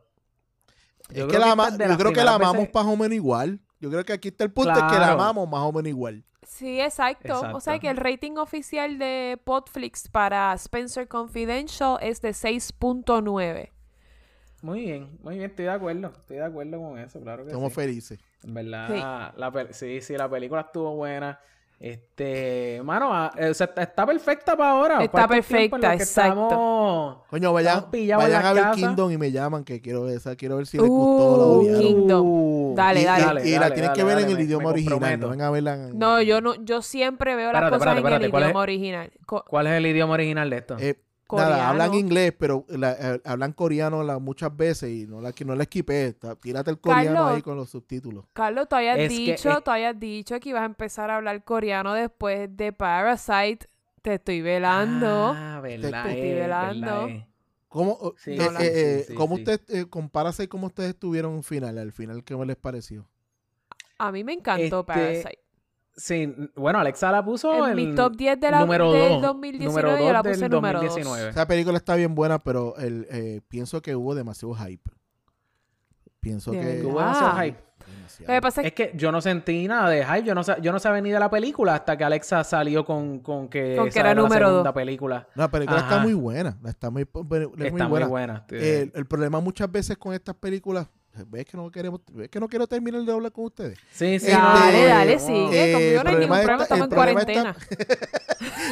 Es Yo que creo la que de yo creo que la amamos más o menos igual. Yo creo que aquí está el punto, es que la Claro. amamos más o menos igual. Sí, exacto. O sea Exacto. que el rating oficial de Podflix para Spencer Confidential es de 6.9. Muy bien, muy bien, estoy de acuerdo. Estoy de acuerdo con eso, claro que sí. felices. En verdad, Sí. la sí, sí, la película estuvo buena. Este, mano, ah, eh, o sea, está- perfecta para ahora. Está para perfecta, exacto. estamos- Coño, vayan, Estamos vayan a ver casa. Kingdom y me llaman que quiero ver esa, quiero ver si les gustó la Uh. Kingdom. Dale, y, y- dale. y la dale, tienen que dale, ver en dale, el me- idioma me original, no vengan a verla en... No, yo no, yo siempre veo las cosas espérate, en el idioma original. ¿Cuál es el idioma original de esto? Eh, Coreano. Nada, hablan inglés, pero la- eh, hablan coreano la- muchas veces y no la, que no la esquipé. Está- Tírate el coreano Carlos. ahí con los subtítulos. Carlos, tú habías Es que- dicho, es- tú habías dicho que ibas a empezar a hablar coreano después de Parasite. Te estoy velando. Ah, verdad, Te estoy es, velando. verdad, es. ¿Cómo, eh, Sí, eh, sí, eh, sí, sí, cómo usted, eh, compárase cómo ustedes estuvieron en final, al final, ¿qué les pareció? A mí me encantó Este, Parasite. Sí, bueno, Alexa la puso En en mi top 10 de la- número del dos, 2019 número yo la dos puse del número dos. 2019. Esa película está bien buena, pero el, eh, pienso que hubo demasiado hype. Pienso De que... Hubo demasiado hype. demasiado. Lo que pasa es Es que yo no sentí nada de hype, yo no, sa- yo no sabía ni de la película hasta que Alexa salió con, con que, Con que esa era la número segunda dos. película. No, la película está muy buena. Está muy, es muy Está muy buena. El, el problema muchas veces con estas películas, ves que no queremos, ves que no quiero terminar de hablar con ustedes. sí, sí. Este, Dale, dale, sigue. eh, Conmigo no hay el ningún problema estamos el en cuarentena.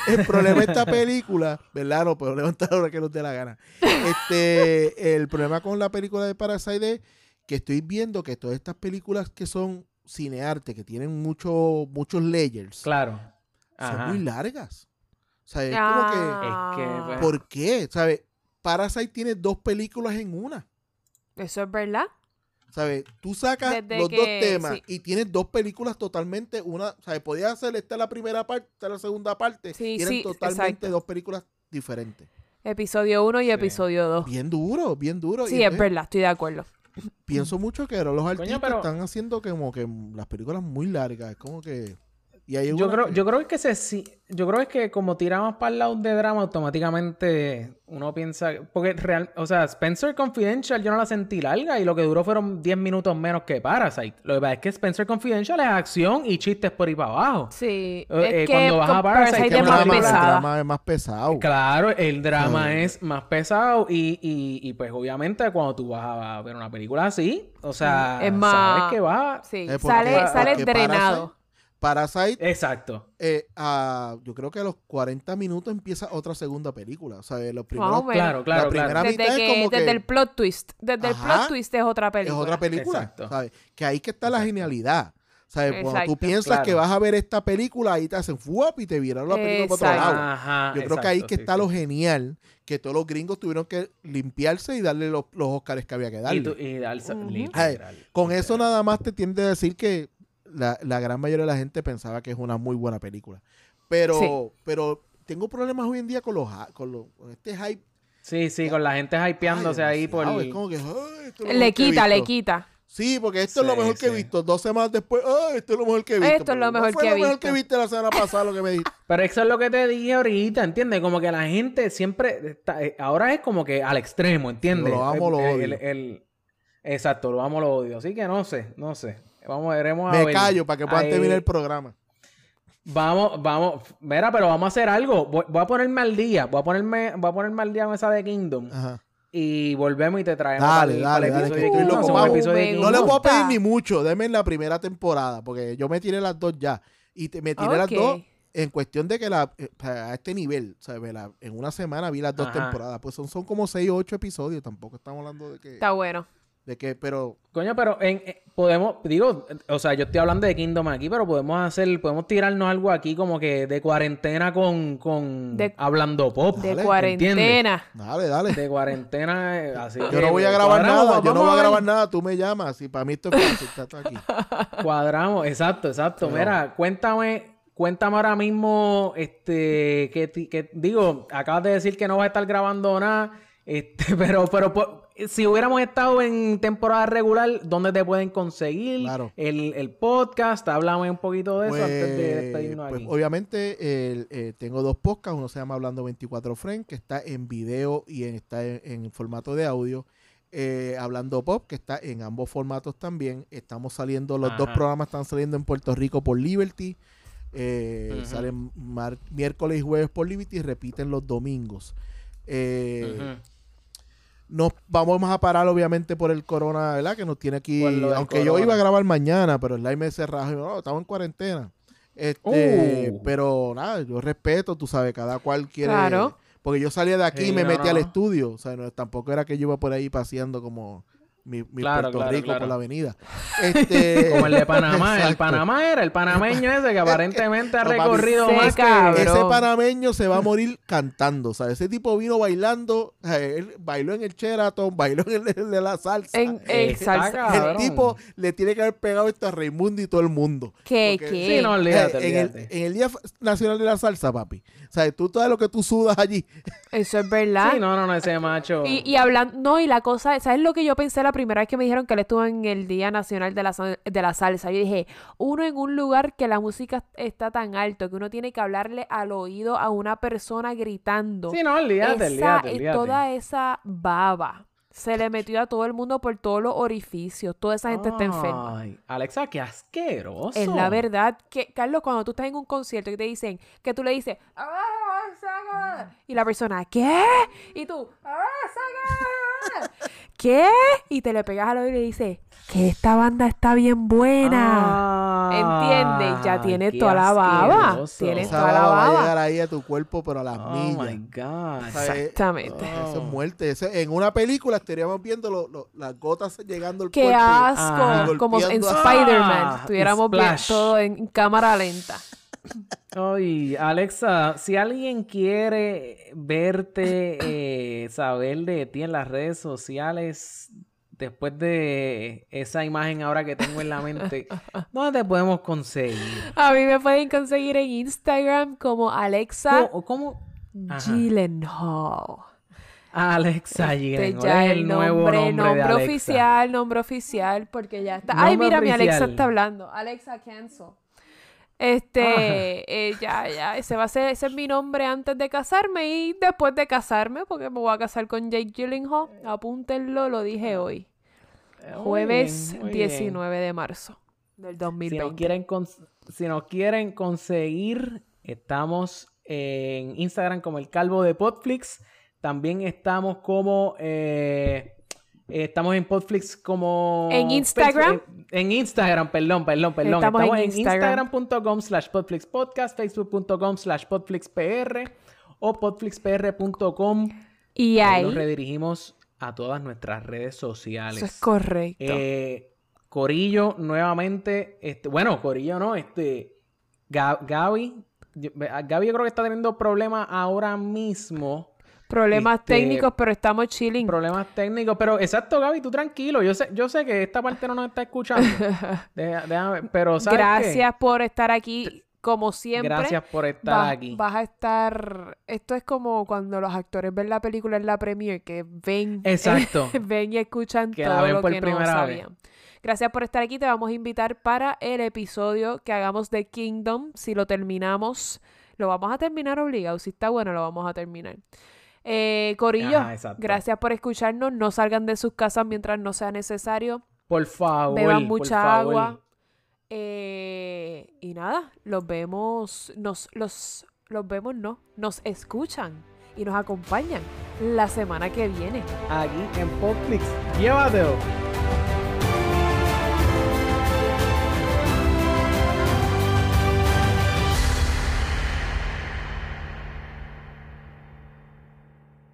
El problema de esta película, ¿verdad? No puedo levantar ahora que nos dé la gana. Este, el problema con la película de Parasite es que estoy viendo que todas estas películas que son cinearte, que tienen mucho, muchos layers, Claro. son muy largas. O sea, es Ah. Que, como que, ¿por qué? ¿Sabes? Parasite tiene dos películas en una. Eso es verdad. ¿Sabes? Tú sacas Desde los dos temas sí. y tienes dos películas totalmente, una, ¿sabes? Podías hacer esta la primera parte, esta la segunda parte, Sí, y eran sí, totalmente exacto. dos películas diferentes. Episodio 1 y episodio 2. Bien duro, bien duro. Sí, Y es verdad, estoy de acuerdo. Pienso mucho que ahora los artistas pero- están haciendo como que las películas muy largas, es como que... Y hay Yo creo, que- yo creo que se yo creo es que como tiramos para el lado de drama, automáticamente uno piensa, porque real, o sea, Spencer Confidential yo no la sentí larga y lo que duró fueron 10 minutos menos que Parasite. Lo que pasa es que Spencer Confidential es acción y chistes por ahí para abajo. Sí, Eh, es eh, que cuando vas a Parasite, es el más drama, el es más pesado. Claro, el drama Sí. es más pesado y, y, y pues obviamente cuando tú vas a ver una película así, o sea, Es más- sabes que va... Sí, Eh, sale, sale drenado. Parasite, Exacto. eh, a- yo creo que a los 40 minutos empieza otra segunda película. O sea, los primeros. Claro, claro, la primera claro. Desde, mitad que, es como que desde el plot twist. Desde el plot twist es otra es película. otra película. Exacto. ¿sabes? Que ahí que está la genialidad. ¿Sabes? Cuando tú piensas Claro. que vas a ver esta película, ahí te hacen fuap y te vieron la película por otro lado. Ajá, Yo creo que ahí que sí, está sí. lo genial, que todos los gringos tuvieron que limpiarse y darle los, los Oscars que había que darle. Y, tú- y darse- literal, Con eso nada más te tiende a decir que la, la gran mayoría de la gente pensaba que es una muy buena película. Pero, Sí. pero tengo problemas hoy en día con los ha- con, los- con este hype. Sí, sí, con la gente hypeándose Ay, ahí por... es como que, ay, esto es lo Le mejor quita, le quita. Sí, porque esto es lo Sí, mejor que he visto. Dos semanas después, ¡ah, esto es lo mejor que he visto! Esto es lo Pero no mejor fue que lo he mejor visto. que viste la semana pasada, lo que me dijiste. Pero eso es lo que te dije ahorita, ¿entiendes? Como que la gente siempre está- eh, ahora es como que al extremo, ¿entiendes? Lo amo, lo El- odio. el- el- exacto, lo amo, lo odio. Así que no sé, no sé. Vamos, veremos a Me ver. callo para que puedan Ahí- terminar el programa. Vamos, vamos, mira, pero vamos a hacer algo. Voy, voy a ponerme al día, voy a ponerme, voy a ponerme al día con esa de Kingdom. Ajá. Y volvemos y te traemos Dale, dale, para el dale, episodio que de estoy Kingdom. loco. Hacemos Vamos, episodio de me No les Kingdom. puedo pedir ni mucho. Denme la primera temporada, porque yo me tiré las dos ya. Y te- me tiré las dos en cuestión de que la, eh, a este nivel, ¿sabes? La- en una semana vi las dos Ajá. temporadas. Pues son, son como seis o ocho episodios. Tampoco estamos hablando de que, Está bueno. De que pero Coño, pero en, en- podemos, digo, o sea, yo estoy hablando de Kingdom aquí, pero podemos hacer, podemos tirarnos algo aquí como que de cuarentena con, con De- hablando pop. De Dale, cuarentena. dale, dale. De cuarentena, eh, así Yo que no voy a grabar cuadramos, nada, yo no voy a ver. grabar nada, tú me llamas. Y para mí esto es fácil, está todo aquí. Cuadramos, exacto, exacto. Pero- Mira, cuéntame, cuéntame ahora mismo, este, que, ti- que digo, acabas de decir que no vas a estar grabando nada, este, pero, pero po- si hubiéramos estado en temporada regular, ¿dónde te pueden conseguir Claro. el, el podcast? Háblame un poquito de eso Pues, antes de despedirnos pues, aquí. obviamente el- eh, tengo dos podcasts, uno se llama Hablando 24 Friends, que está en video y en- está en, en formato de audio. Eh, Hablando Pop, que está en ambos formatos también. Estamos saliendo, los dos Ajá. programas programas están saliendo en Puerto Rico por Liberty. Eh, Ujú. Salen mar- miércoles y jueves por Liberty y repiten los domingos. Eh. Nos vamos a parar obviamente por el corona, ¿verdad? Que nos tiene aquí. Aunque yo iba a grabar mañana, pero el live me cerrado. Y, no, estamos en cuarentena. Este, Uh. pero nada, yo respeto, tú sabes, cada cual quiere. Claro. Porque yo salía de aquí Sí, y me no, metí no, al estudio. O sea, no, tampoco era que yo iba por ahí paseando como mi, mi Claro, Puerto claro, Rico claro. por la avenida. Este, Como el de Panamá. El. Panamá era el panameño ese que aparentemente ha No, papi, recorrido más que... cabrón. Ese panameño se va a morir cantando. O sea, ese tipo vino bailando. él bailó en el Sheraton, bailó en el de la salsa. En, en Está salsa. cabrón. El tipo le tiene que haber pegado esto a Raimundo y todo el mundo. ¿Qué, Porque- qué? Sí, no, olvídate, Eh, en, el, olvídate. en el Día Nacional de la Salsa, papi. O sea, tú todo lo que tú sudas allí. Eso es verdad. Sí, no, no, no, ese macho... Y, y hablando, no, y la cosa, ¿sabes lo que yo pensé la primera vez que me dijeron que él estuvo en el Día Nacional de la, de la Salsa? Yo dije, uno en un lugar que la música está tan alto que uno tiene que hablarle al oído a una persona gritando. Sí, no, olvídate, esa, olvídate, olvídate. Toda esa baba se le metió a todo el mundo por todos los orificios. Toda esa gente está enferma. Ay, Alexa, qué asqueroso. Es la verdad que, Carlos, cuando tú estás en un concierto y te dicen que tú le dices, "Ah, saca", y la persona, ¿qué? Y tú, "Ah, saca". ¿Qué? Y te le pegas al oído y le dices, que esta banda está bien buena. ¿Entiendes? Ya tiene Ah, qué toda la baba. Tiene toda la baba va a llegar ahí a tu cuerpo, pero a las Oh millas. my God. ¿Sabes? Exactamente. Eso es muerte. Eso- en una película estaríamos viendo lo- lo- las gotas llegando al ¡Qué cuerpo. asco! Ah. Como en Spider-Man. Ah, Estuviéramos splash. todo en cámara lenta. Ay, Alexa, si alguien quiere verte, eh, saber de ti en las redes sociales, después de esa imagen ahora que tengo en la mente, ¿dónde te podemos conseguir? A mí me pueden conseguir en Instagram como Alexa ¿Cómo? cómo? Gyllenhaal. Alexa Este Gyllenhaal, ya es el nombre, nuevo nombre, de Alexa. oficial, nombre oficial, porque ya está. Ay, Nombre mira, mi Alexa está hablando. Alexa cancel. Este, eh, ya, ya, ese va a ser, ese es mi nombre antes de casarme y después de casarme, porque me voy a casar con Jake Gyllenhaal. Apúntenlo, lo dije hoy. Eh, muy Jueves bien, muy bien. 19 de marzo del Si 2020. nos, quieren si nos quieren conseguir, estamos en Instagram como el Calvo de Podflix. También estamos como. eh, estamos en Podflix como. ¿En Instagram? Facebook- en, en Instagram, perdón, perdón, perdón. Estamos Estamos, en en Instagram. instagram.com slash podflixpodcast, facebook.com slash podflixpr o podflixpr.com. y Ahí nos ahí, redirigimos a todas nuestras redes sociales. eso es correcto. Eh, Corillo, nuevamente, este, bueno, Corillo no, este, Ga- Gaby, Gaby yo creo que está teniendo problemas ahora mismo, Problemas este, técnicos, pero estamos chilling. problemas técnicos, pero exacto, Gaby, tú tranquilo, yo sé, yo sé que esta parte no nos está escuchando, Deja- déjame- pero ¿sabes qué? Gracias por estar aquí. como siempre, Gracias por estar vas, aquí. vas a estar... Esto es como cuando los actores ven la película en la premiere, que ven, Exacto. ven y escuchan Que la todo ven lo por que no primera vez. sabían. Gracias por estar aquí. Te vamos a invitar para el episodio que hagamos de Kingdom. Si lo terminamos, lo vamos a terminar obligado. Si está bueno, lo vamos a terminar. Eh, Corillo, Ajá, gracias por escucharnos. No salgan de sus casas mientras no sea necesario. Por favor. Beban por mucha favor. agua. Eh, y nada, los vemos, nos, los, los vemos, no, nos escuchan y nos acompañan la semana que viene. Aquí en Popflix. Llévatelo.